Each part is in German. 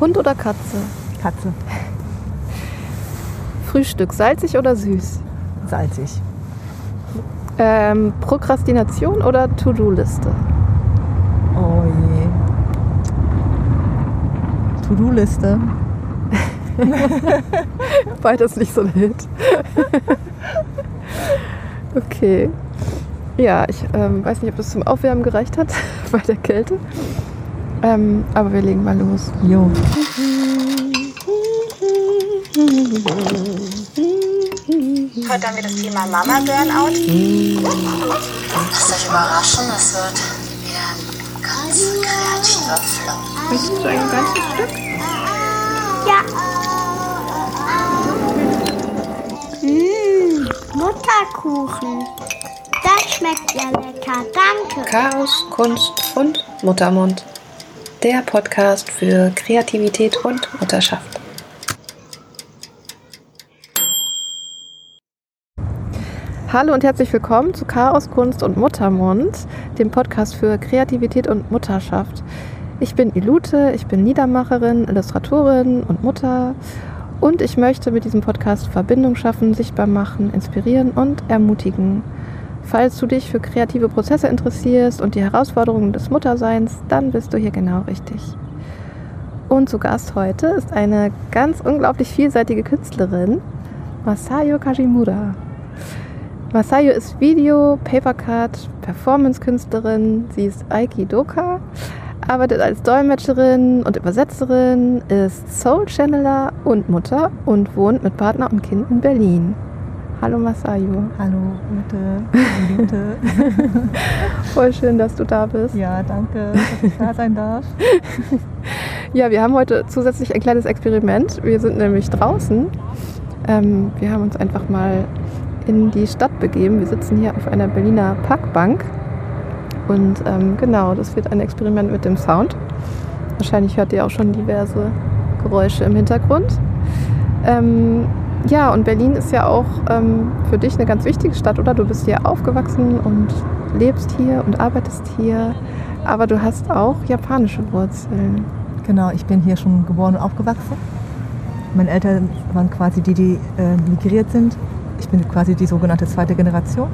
Hund oder Katze? Katze. Frühstück, salzig oder süß? Salzig. Ähm, Prokrastination oder To-Do-Liste? Oh je. To-Do-Liste. Beides nicht so ein Hit. okay. Ja, ich ähm, weiß nicht, ob das zum Aufwärmen gereicht hat bei der Kälte. Ähm, aber wir legen mal los. Jo. Heute haben wir das Thema Mama Burnout. Lasst euch überraschen, es wird wieder ein ganz kreativer Flow. Möchtest du ein ganzes Stück? Ja. Mmh, Mutterkuchen. Das schmeckt ja lecker, danke. Chaos, Kunst und Muttermund. Der Podcast für Kreativität und Mutterschaft. Hallo und herzlich willkommen zu Chaos, Kunst und Muttermund, dem Podcast für Kreativität und Mutterschaft. Ich bin Ilute, ich bin Niedermacherin, Illustratorin und Mutter und ich möchte mit diesem Podcast Verbindung schaffen, sichtbar machen, inspirieren und ermutigen. Falls du dich für kreative Prozesse interessierst und die Herausforderungen des Mutterseins, dann bist du hier genau richtig. Und zu Gast heute ist eine ganz unglaublich vielseitige Künstlerin, Masayo Kajimura. Masayo ist Video, Papercut, Performance-Künstlerin, sie ist Aikidoka, arbeitet als Dolmetscherin und Übersetzerin, ist Soul-Channeler und Mutter und wohnt mit Partner und Kind in Berlin. Hallo Masayo. Hallo, Ute. Ute. Voll schön, dass du da bist. Ja, danke, dass ich da sein darf. Ja, wir haben heute zusätzlich ein kleines Experiment. Wir sind nämlich draußen. Ähm, wir haben uns einfach mal in die Stadt begeben. Wir sitzen hier auf einer Berliner Parkbank. Und ähm, genau, das wird ein Experiment mit dem Sound. Wahrscheinlich hört ihr auch schon diverse Geräusche im Hintergrund. Ähm, ja, und Berlin ist ja auch ähm, für dich eine ganz wichtige Stadt, oder? Du bist hier aufgewachsen und lebst hier und arbeitest hier. Aber du hast auch japanische Wurzeln. Genau, ich bin hier schon geboren und aufgewachsen. Meine Eltern waren quasi die, die äh, migriert sind. Ich bin quasi die sogenannte zweite Generation.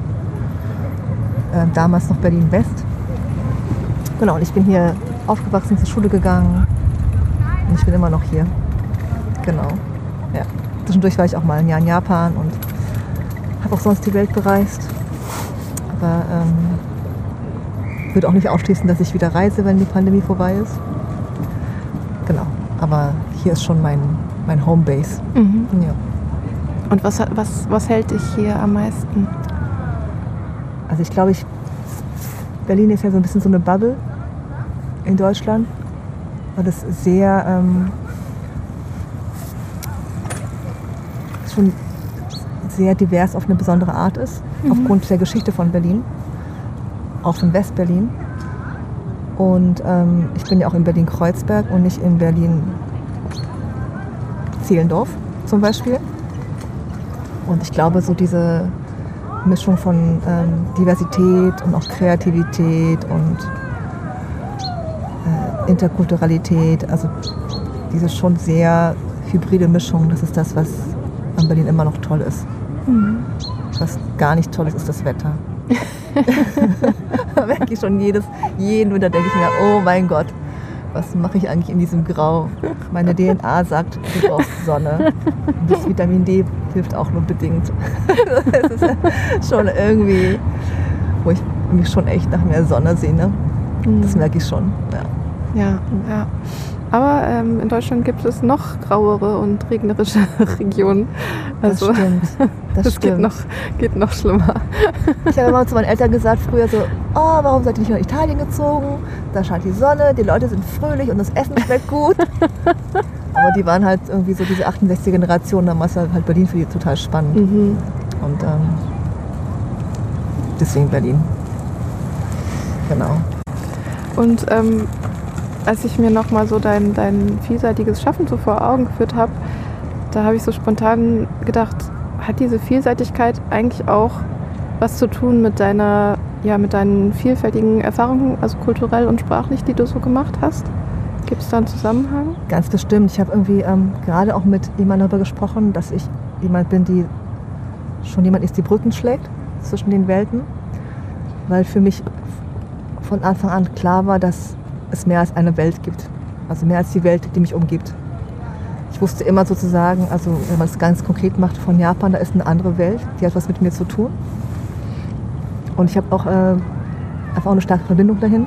Äh, damals noch Berlin-West. Genau, und ich bin hier aufgewachsen, zur Schule gegangen. Und ich bin immer noch hier. Genau. Ja. Zwischendurch war ich auch mal ein Jahr in Japan und habe auch sonst die Welt bereist. Aber ähm, würde auch nicht ausschließen, dass ich wieder reise, wenn die Pandemie vorbei ist. Genau. Aber hier ist schon mein, mein Homebase. Mhm. Ja. Und was, was, was hält dich hier am meisten? Also ich glaube, ich, Berlin ist ja so ein bisschen so eine Bubble in Deutschland, weil es sehr ähm, schon sehr divers auf eine besondere Art ist, aufgrund der Geschichte von Berlin, auch von West-Berlin. Und ähm, ich bin ja auch in Berlin-Kreuzberg und nicht in Berlin-Zehlendorf zum Beispiel. Und ich glaube, so diese Mischung von ähm, Diversität und auch Kreativität und äh, Interkulturalität, also diese schon sehr hybride Mischung, das ist das, was an Berlin immer noch toll ist. Was gar nicht toll ist, ist das Wetter. da merke ich schon jedes, jeden Winter denke ich mir, oh mein Gott, was mache ich eigentlich in diesem Grau? Meine DNA sagt, du brauchst Sonne. Und das Vitamin D hilft auch nur bedingt. das ist schon irgendwie, wo ich mich schon echt nach mehr Sonne sehne. Das merke ich schon. Ja. Ja, ja. Aber ähm, in Deutschland gibt es noch grauere und regnerische Regionen. Das Also stimmt. Das, das geht stimmt. noch, geht noch schlimmer. Ich habe immer zu meinen Eltern gesagt früher so, oh, warum seid ihr nicht nach Italien gezogen? Da scheint die Sonne, die Leute sind fröhlich und das Essen schmeckt gut. Aber die waren halt irgendwie so diese 68 Generation, damals war halt Berlin für die total spannend. Mhm. Und ähm, deswegen Berlin. Genau. Und ähm, als ich mir nochmal so dein, dein vielseitiges Schaffen so vor Augen geführt habe, da habe ich so spontan gedacht, hat diese Vielseitigkeit eigentlich auch was zu tun mit deiner, ja, mit deinen vielfältigen Erfahrungen, also kulturell und sprachlich, die du so gemacht hast? Gibt es da einen Zusammenhang? Ganz bestimmt. Ich habe irgendwie ähm, gerade auch mit jemandem darüber gesprochen, dass ich jemand bin, die schon jemand ist, die Brücken schlägt zwischen den Welten. Weil für mich von Anfang an klar war, dass es mehr als eine Welt gibt. Also mehr als die Welt, die mich umgibt. Ich wusste immer sozusagen, also wenn man es ganz konkret macht, von Japan, da ist eine andere Welt, die hat was mit mir zu tun. Und ich habe auch äh, auch eine starke Verbindung dahin.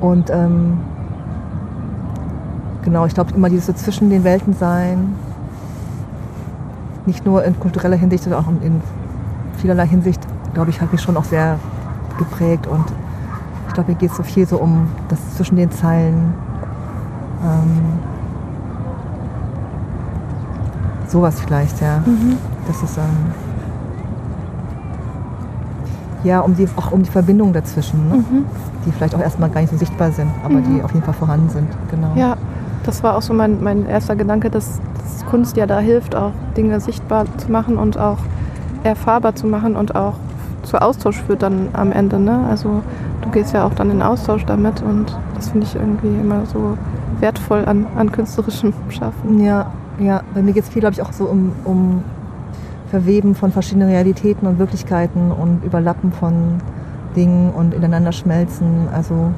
Und ähm, genau, ich glaube immer dieses so zwischen den Welten sein, nicht nur in kultureller Hinsicht, sondern auch in vielerlei Hinsicht, glaube ich, hat mich schon auch sehr geprägt. Und ich glaube, mir geht es so viel so um das zwischen den Zeilen. Ähm, sowas vielleicht, ja. Mhm. Das ist ähm, ja um die, auch um die Verbindung dazwischen, ne? Mhm. die vielleicht auch erstmal gar nicht so sichtbar sind, aber Mhm. die auf jeden Fall vorhanden sind. Genau. Ja, das war auch so mein, mein erster Gedanke, dass, dass Kunst ja da hilft, auch Dinge sichtbar zu machen und auch erfahrbar zu machen und auch zu Austausch führt dann am Ende. Ne? Also du gehst ja auch dann in Austausch damit und das finde ich irgendwie immer so wertvoll an, an künstlerischem Schaffen. Ja, ja. Bei mir geht es viel, glaube ich, auch so um, um Verweben von verschiedenen Realitäten und Wirklichkeiten und Überlappen von Dingen und ineinander schmelzen. Also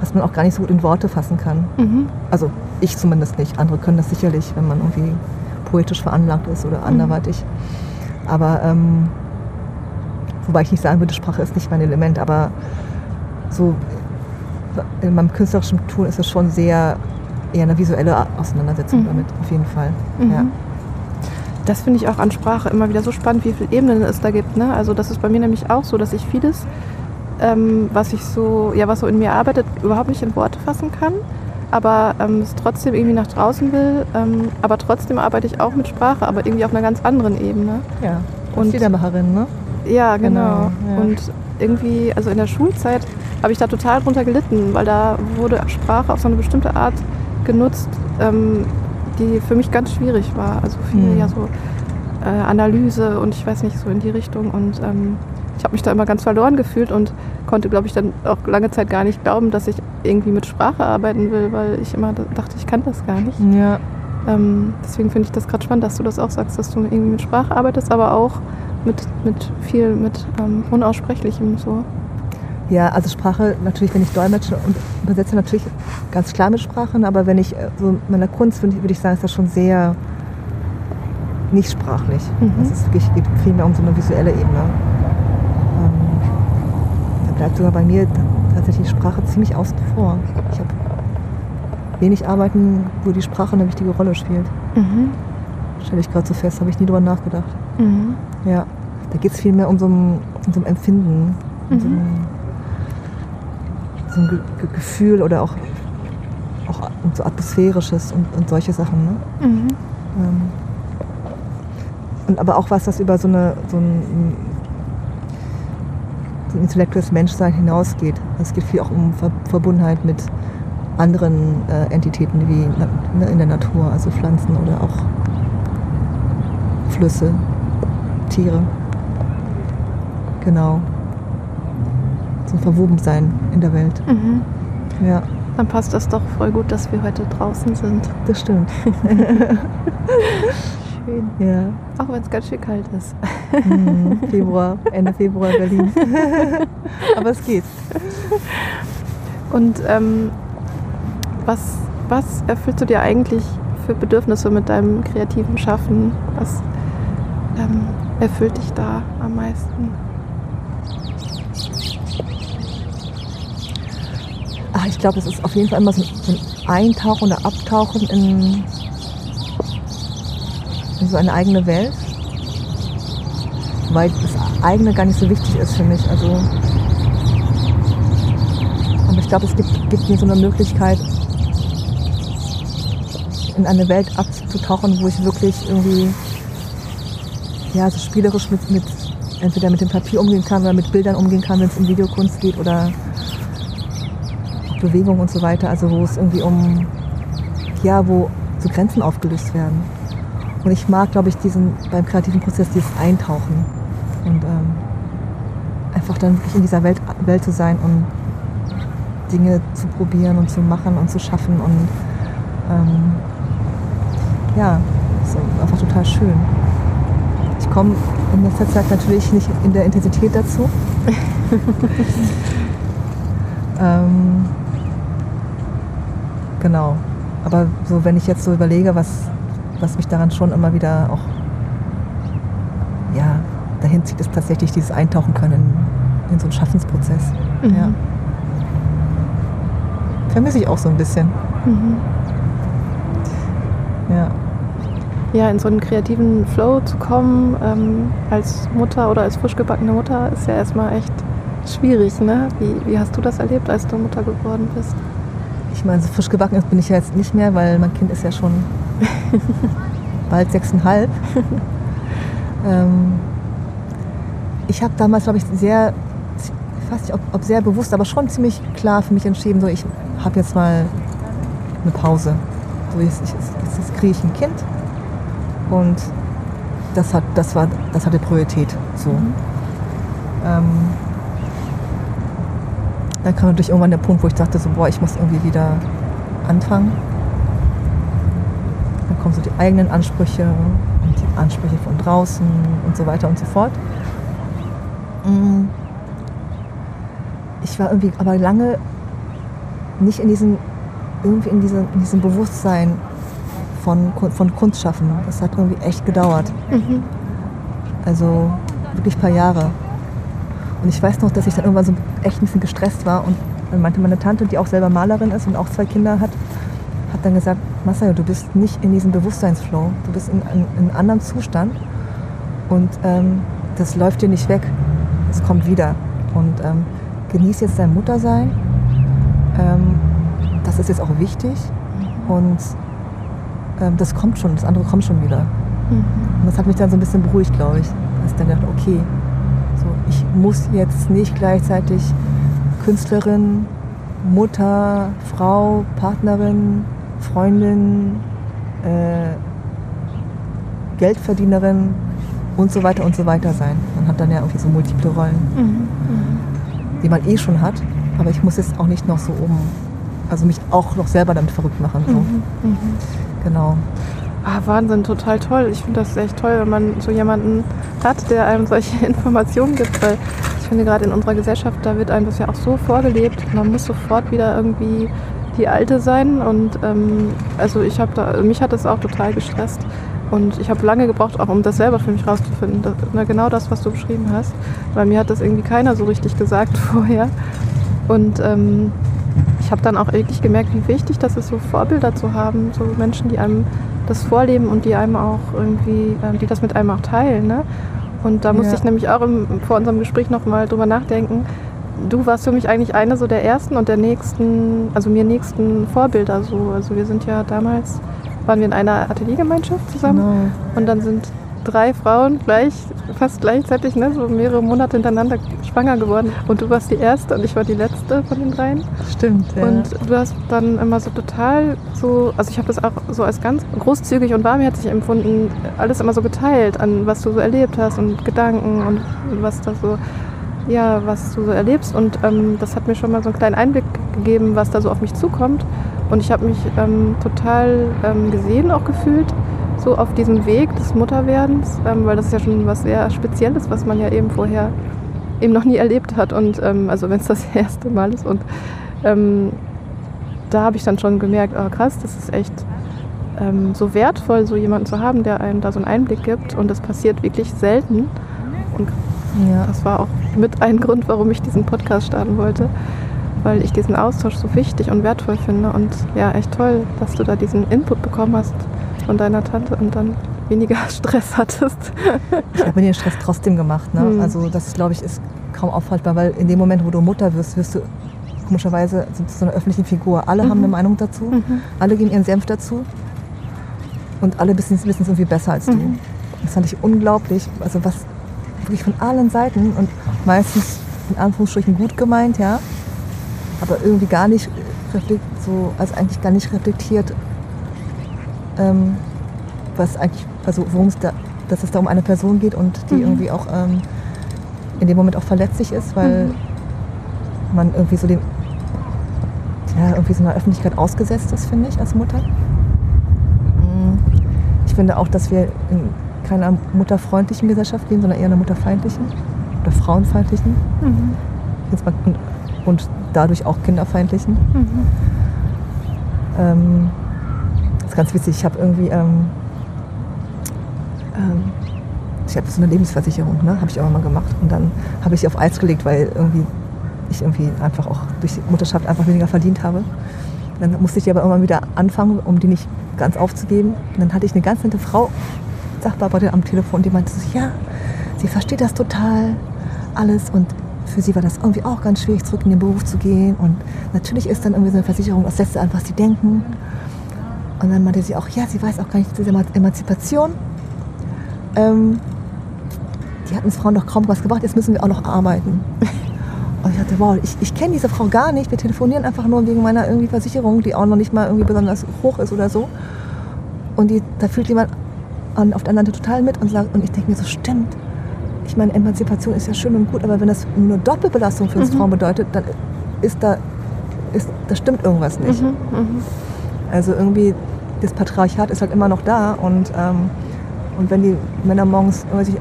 was man auch gar nicht so gut in Worte fassen kann. Mhm. Also ich zumindest nicht. Andere können das sicherlich, wenn man irgendwie poetisch veranlagt ist oder anderweitig. Aber ähm, wobei ich nicht sagen würde, Sprache ist nicht mein Element, aber so in meinem künstlerischen Tun ist es schon sehr eher eine visuelle Auseinandersetzung Mhm. damit, auf jeden Fall. Mhm. Ja. Das finde ich auch an Sprache immer wieder so spannend, wie viele Ebenen es da gibt. Ne? Also das ist bei mir nämlich auch so, dass ich vieles, ähm, was ich so, ja, was so in mir arbeitet, überhaupt nicht in Worte fassen kann, aber ähm, es trotzdem irgendwie nach draußen will. Ähm, aber trotzdem arbeite ich auch mit Sprache, aber irgendwie auf einer ganz anderen Ebene. ja. Und- Liedermacherin, ne? Ja, genau. Genau, ja. Und irgendwie, also in der Schulzeit habe ich da total drunter gelitten, weil da wurde Sprache auf so eine bestimmte Art genutzt, ähm, die für mich ganz schwierig war. Also viel Mhm. ja so äh, Analyse und ich weiß nicht, so in die Richtung. Und ähm, ich habe mich da immer ganz verloren gefühlt und konnte, glaube ich, dann auch lange Zeit gar nicht glauben, dass ich irgendwie mit Sprache arbeiten will, weil ich immer da- dachte, ich kann das gar nicht. Ja. Ähm, deswegen finde ich das gerade spannend, dass du das auch sagst, dass du irgendwie mit Sprache arbeitest, aber auch mit, mit viel, mit ähm, Unaussprechlichem so. Ja, also Sprache natürlich, wenn ich dolmetsche und übersetze natürlich ganz klar mit Sprachen, aber wenn ich äh, so in meiner Kunst würde ich, würde ich sagen, ist das schon sehr nicht sprachlich. Mhm. Also es ist wirklich, geht primär um so eine visuelle Ebene. Ähm, da bleibt sogar bei mir tatsächlich Sprache ziemlich außen vor. Ich habe wenig Arbeiten, wo die Sprache eine wichtige Rolle spielt. Mhm. Stelle ich gerade so fest, habe ich nie drüber nachgedacht. Mhm. Ja, da geht es viel mehr um so ein, um so ein Empfinden, um so, Mhm. ein, so ein Ge Ge Gefühl oder auch, auch um so Atmosphärisches und, und solche Sachen. Ne? Mhm. Ähm, und aber auch was, das über so, eine, so, ein, so ein intellektuelles Menschsein hinausgeht. Es geht viel auch um Ver Verbundenheit mit anderen äh, Entitäten wie ne, in der Natur, also Pflanzen oder auch Flüsse, Tiere. Genau. So ein Verwobensein in der Welt. Mhm. Ja, Dann passt das doch voll gut, dass wir heute draußen sind. das stimmt. Schön. Ja. Auch wenn es ganz schön kalt ist. Mhm. Februar, Ende Februar Berlin. Aber es geht. Und ähm, was, was erfüllst du dir eigentlich für Bedürfnisse mit deinem kreativen Schaffen? Was ähm, erfüllt dich da am meisten? Ach, ich glaube, es ist auf jeden Fall immer so ein, Eintauchen oder Abtauchen in, in so eine eigene Welt. Weil das eigene gar nicht so wichtig ist für mich. Also, aber ich glaube, es gibt, gibt mir so eine Möglichkeit, in eine Welt abzutauchen, wo ich wirklich irgendwie ja, so spielerisch mit, mit entweder mit dem Papier umgehen kann oder mit Bildern umgehen kann, wenn es um Videokunst geht oder Bewegung und so weiter, also wo es irgendwie um, ja, wo so Grenzen aufgelöst werden. Und ich mag, glaube ich, diesen, beim kreativen Prozess dieses Eintauchen und ähm, einfach dann wirklich in dieser Welt, Welt zu sein und Dinge zu probieren und zu machen und zu schaffen. Und ähm, ja, ist einfach total schön. Ich komme in letzter Zeit natürlich nicht in der Intensität dazu. ähm, genau. Aber so, wenn ich jetzt so überlege, was, was mich daran schon immer wieder auch ja, dahin zieht, ist tatsächlich dieses Eintauchen können in, in so einen Schaffensprozess. Mhm. Ja. Vermisse ich auch so ein bisschen. Mhm. Ja. Ja, in so einen kreativen Flow zu kommen, ähm, als Mutter oder als frisch gebackene Mutter, ist ja erstmal echt schwierig, ne? Wie, wie hast du das erlebt, als du Mutter geworden bist? Ich meine, so frisch gebacken ist, bin ich ja jetzt nicht mehr, weil mein Kind ist ja schon bald sechseinhalb. ähm, ich habe damals, glaube ich, sehr, ich weiß nicht, ob, ob, sehr bewusst, aber schon ziemlich klar für mich entschieden, so ich habe jetzt mal eine Pause. So, jetzt, jetzt, jetzt kriege ich ein Kind und das, hat, das, war, das hatte Priorität. So. Mhm. Ähm, dann kam natürlich irgendwann der Punkt, wo ich dachte, so, boah, ich muss irgendwie wieder anfangen. Dann kommen so die eigenen Ansprüche und die Ansprüche von draußen und so weiter und so fort. Mm. Ich war irgendwie aber lange nicht in diesem, irgendwie in diesem, in diesem Bewusstsein von, von Kunst schaffen. Das hat irgendwie echt gedauert. Mhm. Also wirklich ein paar Jahre. Und ich weiß noch, dass ich dann irgendwann so echt ein bisschen gestresst war und dann meinte meine Tante, die auch selber Malerin ist und auch zwei Kinder hat, hat dann gesagt, Masayo, du bist nicht in diesem Bewusstseinsflow, du bist in, in, in einem anderen Zustand und ähm, das läuft dir nicht weg, es kommt wieder. Und ähm, genieß jetzt dein Muttersein, ähm, das ist jetzt auch wichtig und ähm, das kommt schon, das andere kommt schon wieder. Mhm. Und das hat mich dann so ein bisschen beruhigt, glaube ich. Dass ich dann dachte, okay, ich muss jetzt nicht gleichzeitig Künstlerin, Mutter, Frau, Partnerin, Freundin, äh, Geldverdienerin und so weiter und so weiter sein. Man hat dann ja irgendwie so multiple Rollen, mhm. Mhm. die man eh schon hat. Aber ich muss jetzt auch nicht noch so um, also mich auch noch selber damit verrückt machen. So. Mhm. mhm. Genau. Ah, Wahnsinn, total toll. Ich finde das echt toll, wenn man so jemanden hat, der einem solche Informationen gibt, weil ich finde gerade in unserer Gesellschaft, da wird einem das ja auch so vorgelebt. Man muss sofort wieder irgendwie die Alte sein und ähm, also ich habe da, mich hat das auch total gestresst und ich habe lange gebraucht, auch um das selber für mich rauszufinden. Das, na, genau das, was du beschrieben hast, weil mir hat das irgendwie keiner so richtig gesagt vorher und ähm, ich habe dann auch wirklich gemerkt, wie wichtig das ist, so Vorbilder zu haben, so Menschen, die einem das vorleben und die einem auch irgendwie, äh, die das mit einem auch teilen. Ne? Und da musste ja. ich nämlich auch im, vor unserem Gespräch nochmal drüber nachdenken. Du warst für mich eigentlich eine so der ersten und der nächsten, also mir nächsten Vorbilder so. Also wir sind ja damals, waren wir in einer Ateliergemeinschaft zusammen genau. und dann sind drei Frauen gleich, fast gleichzeitig, ne, so mehrere Monate hintereinander schwanger geworden. Und du warst die erste und ich war die letzte von den dreien. Stimmt. Ja. Und du hast dann immer so total so, also ich habe das auch so als ganz großzügig und warmherzig empfunden, alles immer so geteilt an was du so erlebt hast und Gedanken und was da so ja, was du so erlebst. Und ähm, das hat mir schon mal so einen kleinen Einblick gegeben, was da so auf mich zukommt. Und ich habe mich ähm, total ähm, gesehen, auch gefühlt so auf diesem Weg des Mutterwerdens, ähm, weil das ist ja schon was sehr Spezielles, was man ja eben vorher eben noch nie erlebt hat. Und ähm, also wenn es das erste Mal ist. Und ähm, da habe ich dann schon gemerkt, oh krass, das ist echt ähm, so wertvoll, so jemanden zu haben, der einem da so einen Einblick gibt. Und das passiert wirklich selten. Und ja. das war auch mit ein Grund, warum ich diesen Podcast starten wollte. Weil ich diesen Austausch so wichtig und wertvoll finde. Und ja, echt toll, dass du da diesen Input bekommen hast von deiner Tante und dann weniger Stress hattest. ich habe mir den Stress trotzdem gemacht. Ne? Mhm. Also das, glaube ich, ist kaum aufhaltbar, weil in dem Moment, wo du Mutter wirst, wirst du komischerweise zu so einer öffentlichen Figur. Alle mhm. haben eine Meinung dazu, mhm. alle geben ihren Senf dazu und alle wissen es irgendwie besser als du. Mhm. Das fand ich unglaublich. Also was wirklich von allen Seiten und meistens in Anführungsstrichen gut gemeint, ja, aber irgendwie gar nicht so, also eigentlich gar nicht reflektiert ähm, was eigentlich, also worum es da, dass es da um eine Person geht und die mhm. irgendwie auch ähm, in dem Moment auch verletzlich ist, weil mhm. man irgendwie so den, ja, irgendwie so einer Öffentlichkeit ausgesetzt ist, finde ich, als Mutter. Mm. Ich finde auch, dass wir in keiner mutterfreundlichen Gesellschaft leben, sondern eher einer mutterfeindlichen oder frauenfeindlichen. Mhm. Jetzt mal, und, und dadurch auch kinderfeindlichen. Mhm. Ähm, ist ganz witzig. Ich habe irgendwie, ähm, ähm, ich habe so eine Lebensversicherung, ne? habe ich auch mal gemacht. Und dann habe ich sie auf Eis gelegt, weil irgendwie ich irgendwie einfach auch durch die Mutterschaft einfach weniger verdient habe. Dann musste ich die aber immer wieder anfangen, um die nicht ganz aufzugeben. Und dann hatte ich eine ganz nette Frau, Sachbearbeiterin am Telefon, die meinte so, ja, sie versteht das total alles und für sie war das irgendwie auch ganz schwierig, zurück in den Beruf zu gehen. Und natürlich ist dann irgendwie so eine Versicherung das Letzte an, was sie denken. Und dann meinte sie auch, ja, sie weiß auch gar nicht, diese Emanzipation. Ähm, die hat uns Frauen doch kaum was gebracht, jetzt müssen wir auch noch arbeiten. Und ich dachte, wow, ich, ich kenne diese Frau gar nicht. Wir telefonieren einfach nur wegen meiner irgendwie Versicherung, die auch noch nicht mal irgendwie besonders hoch ist oder so. Und die, da fühlt jemand an, auf der anderen Seite total mit und sagt, und ich denke mir so, stimmt. Ich meine, Emanzipation ist ja schön und gut, aber wenn das nur Doppelbelastung für uns Mhm. Frauen bedeutet, dann ist da, ist, da stimmt irgendwas nicht. Mhm. Mhm. Also irgendwie, das Patriarchat ist halt immer noch da und, ähm, und wenn die Männer morgens, weiß ich,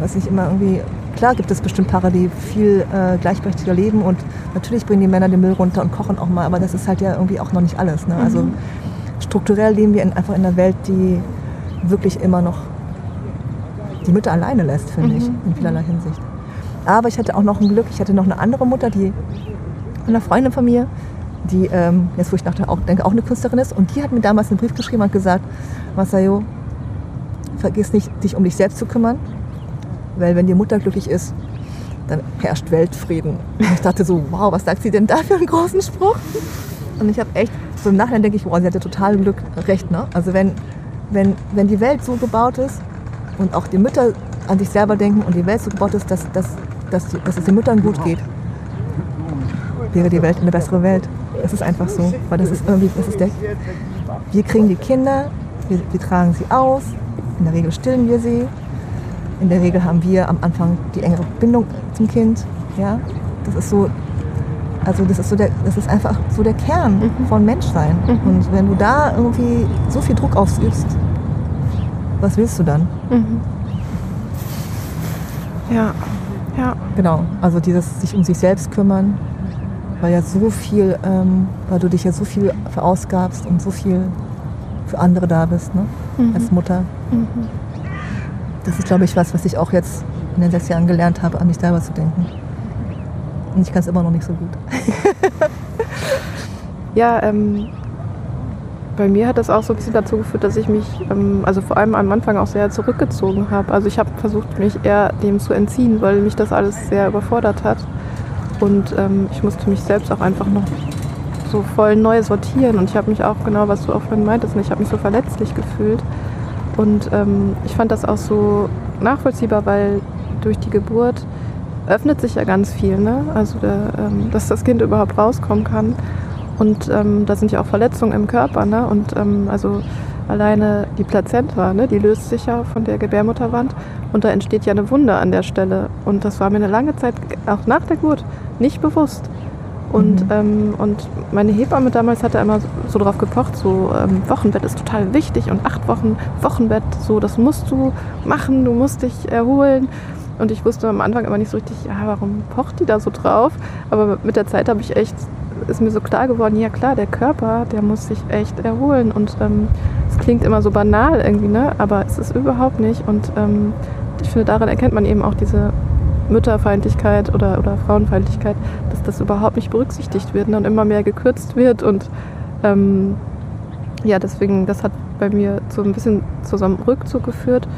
weiß ich immer irgendwie, klar gibt es bestimmt Paare, die viel äh, gleichberechtigter leben und natürlich bringen die Männer den Müll runter und kochen auch mal, aber das ist halt ja irgendwie auch noch nicht alles. Ne? Also strukturell leben wir in, einfach in einer Welt, die wirklich immer noch die Mütter alleine lässt, finde ich, in vielerlei Hinsicht. Aber ich hatte auch noch ein Glück, ich hatte noch eine andere Mutter, die eine Freundin von mir, die, ähm, jetzt wo ich nachher auch denke, auch eine Künstlerin ist. Und die hat mir damals einen Brief geschrieben und gesagt, Masayo, vergiss nicht, dich um dich selbst zu kümmern, weil wenn die Mutter glücklich ist, dann herrscht Weltfrieden. Und ich dachte so, wow, was sagt sie denn da für einen großen Spruch? Und ich habe echt, so im Nachhinein denke ich, wow, sie hatte total Glück, recht. Ne? Also wenn, wenn, wenn die Welt so gebaut ist und auch die Mütter an sich selber denken und die Welt so gebaut ist, dass, dass, dass, dass es den Müttern gut geht, wäre die Welt eine bessere Welt. Es ist einfach so, weil das ist irgendwie, das ist der, wir kriegen die Kinder, wir, wir tragen sie aus, in der Regel stillen wir sie, in der Regel haben wir am Anfang die engere Bindung zum Kind, ja, das ist so, also das ist so der, das ist einfach so der Kern von Menschsein. Und wenn du da irgendwie so viel Druck ausübst, was willst du dann? Mhm. Ja, ja. Genau, also dieses sich um sich selbst kümmern, weil ja so viel, ähm, weil du dich ja so viel verausgabst und so viel für andere da bist, ne? als Mutter. Das ist, glaube ich, was, was ich auch jetzt in den sechs Jahren gelernt habe, an mich selber zu denken. Und ich kann es immer noch nicht so gut. Ja, ähm, bei mir hat das auch so ein bisschen dazu geführt, dass ich mich, ähm, also vor allem am Anfang auch sehr zurückgezogen habe. Also ich habe versucht, mich eher dem zu entziehen, weil mich das alles sehr überfordert hat. Und ähm, ich musste mich selbst auch einfach noch so voll neu sortieren. Und ich habe mich auch, genau was du auch vorhin meintest, ich habe mich so verletzlich gefühlt. Und ähm, ich fand das auch so nachvollziehbar, weil durch die Geburt öffnet sich ja ganz viel, ne? Also der, ähm, dass das Kind überhaupt rauskommen kann. Und ähm, da sind ja auch Verletzungen im Körper, ne? Und ähm, also alleine die Plazenta, ne? Die löst sich ja von der Gebärmutterwand und da entsteht ja eine Wunde an der Stelle. Und das war mir eine lange Zeit, auch nach der Geburt, nicht bewusst. Und, ähm, und meine Hebamme damals hatte immer so, so drauf gepocht, so ähm, Wochenbett ist total wichtig und acht Wochen Wochenbett, so das musst du machen, du musst dich erholen. Und ich wusste am Anfang immer nicht so richtig, ja, warum pocht die da so drauf? Aber mit der Zeit habe ich echt, ist mir so klar geworden, ja klar, der Körper, der muss sich echt erholen. Und ähm, es klingt immer so banal irgendwie, ne? Aber es ist überhaupt nicht. Und ähm, ich finde, daran erkennt man eben auch diese Mütterfeindlichkeit oder, oder Frauenfeindlichkeit, dass das überhaupt nicht berücksichtigt wird ne, und immer mehr gekürzt wird. Und ähm, ja, deswegen, das hat bei mir so ein bisschen zu so einem Rückzug geführt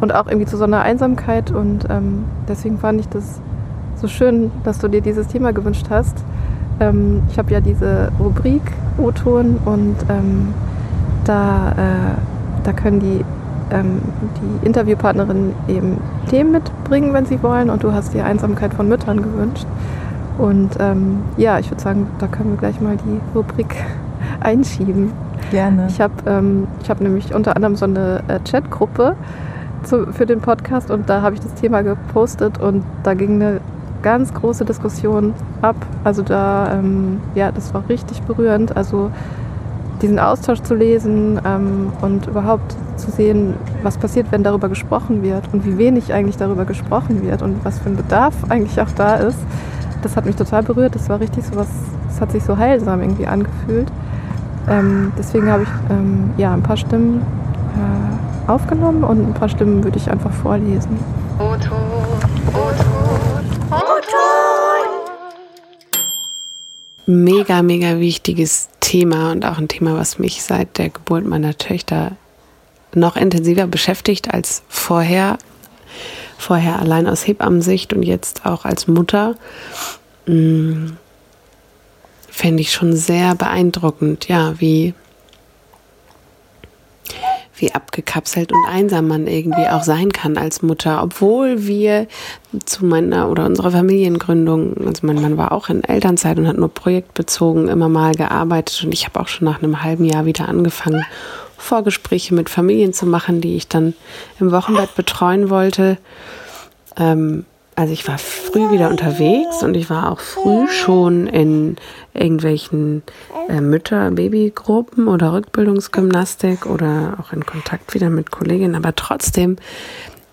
und auch irgendwie zu so einer Einsamkeit. Und ähm, deswegen fand ich das so schön, dass du dir dieses Thema gewünscht hast. Ähm, ich habe ja diese Rubrik O-Ton und ähm, da, äh, da können die ähm, die Interviewpartnerinnen eben Themen mitbringen, wenn sie wollen. Und du hast dir Einsamkeit von Müttern gewünscht. Und ähm, ja, ich würde sagen, da können wir gleich mal die Rubrik einschieben. Gerne. Ich habe ähm, ich hab nämlich unter anderem so eine äh, Chatgruppe für den Podcast und da habe ich das Thema gepostet und da ging eine ganz große Diskussion ab. Also da, ähm, ja, das war richtig berührend. Also diesen Austausch zu lesen ähm, und überhaupt zu sehen, was passiert, wenn darüber gesprochen wird und wie wenig eigentlich darüber gesprochen wird und was für ein Bedarf eigentlich auch da ist. Das hat mich total berührt. Das war richtig so was, es hat sich so heilsam irgendwie angefühlt. Ähm, deswegen habe ich ähm, ja ein paar Stimmen äh, aufgenommen und ein paar Stimmen würde ich einfach vorlesen. Mega, mega wichtiges Thema und auch ein Thema, was mich seit der Geburt meiner Töchter noch intensiver beschäftigt als vorher. Vorher allein aus Hebammensicht und jetzt auch als Mutter. Hm, Fände ich schon sehr beeindruckend, ja, wie wie abgekapselt und einsam man irgendwie auch sein kann als Mutter, obwohl wir zu meiner oder unserer Familiengründung, also mein Mann war auch in Elternzeit und hat nur projektbezogen immer mal gearbeitet und ich habe auch schon nach einem halben Jahr wieder angefangen, Vorgespräche mit Familien zu machen, die ich dann im Wochenbett betreuen wollte. Ähm, also ich war früh wieder unterwegs und ich war auch früh schon in irgendwelchen äh, Mütter-Babygruppen oder Rückbildungsgymnastik oder auch in Kontakt wieder mit Kolleginnen. Aber trotzdem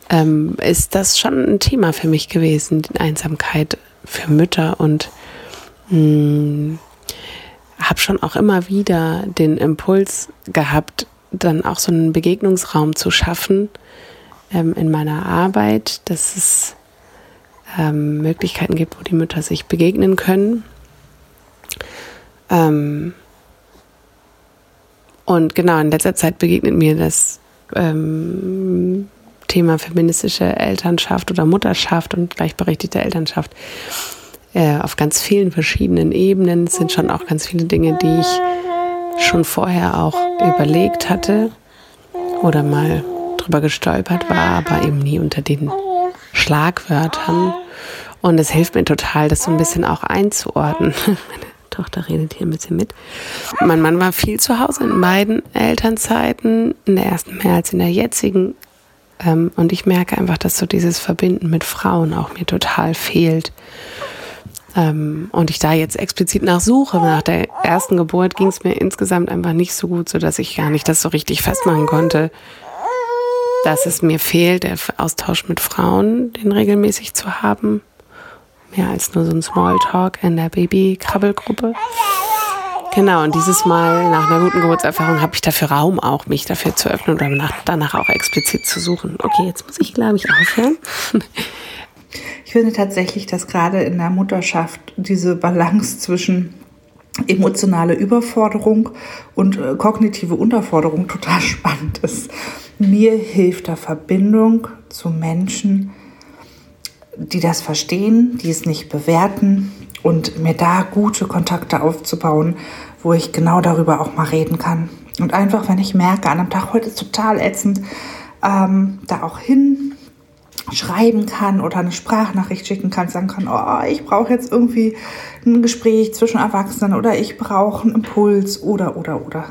ähm, ist das schon ein Thema für mich gewesen, die Einsamkeit für Mütter und hm, habe schon auch immer wieder den Impuls gehabt, dann auch so einen Begegnungsraum zu schaffen ähm, in meiner Arbeit, dass es ähm, Möglichkeiten gibt, wo die Mütter sich begegnen können. Ähm, und genau, in letzter Zeit begegnet mir das ähm, Thema feministische Elternschaft oder Mutterschaft und gleichberechtigte Elternschaft äh, auf ganz vielen verschiedenen Ebenen. Es sind schon auch ganz viele Dinge, die ich schon vorher auch überlegt hatte oder mal drüber gestolpert war, aber eben nie unter den Schlagwörtern. Und es hilft mir total, das so ein bisschen auch einzuordnen. Meine Tochter redet hier ein bisschen mit. Mein Mann war viel zu Hause in beiden Elternzeiten, in der ersten mehr als in der jetzigen. Ähm, und ich merke einfach, dass so dieses Verbinden mit Frauen auch mir total fehlt. Ähm, und ich da jetzt explizit nachsuche. Nach der ersten Geburt ging es mir insgesamt einfach nicht so gut, sodass ich gar nicht das so richtig festmachen konnte dass es mir fehlt, der Austausch mit Frauen, den regelmäßig zu haben. Mehr als nur so ein Smalltalk in der Baby-Krabbelgruppe. Genau, und dieses Mal nach einer guten Geburtserfahrung habe ich dafür Raum auch, mich dafür zu öffnen oder danach, danach auch explizit zu suchen. Okay, jetzt muss ich, glaube ich, aufhören. Ich finde tatsächlich, dass gerade in der Mutterschaft diese Balance zwischen emotionale Überforderung und äh, kognitive Unterforderung total spannend ist. Mir hilft da Verbindung zu Menschen, die das verstehen, die es nicht bewerten und mir da gute Kontakte aufzubauen, wo ich genau darüber auch mal reden kann. Und einfach, wenn ich merke, an einem Tag heute ist total ätzend, ähm, da auch hin schreiben kann oder eine Sprachnachricht schicken kann, sagen kann, oh, ich brauche jetzt irgendwie ein Gespräch zwischen Erwachsenen oder ich brauche einen Impuls oder oder oder.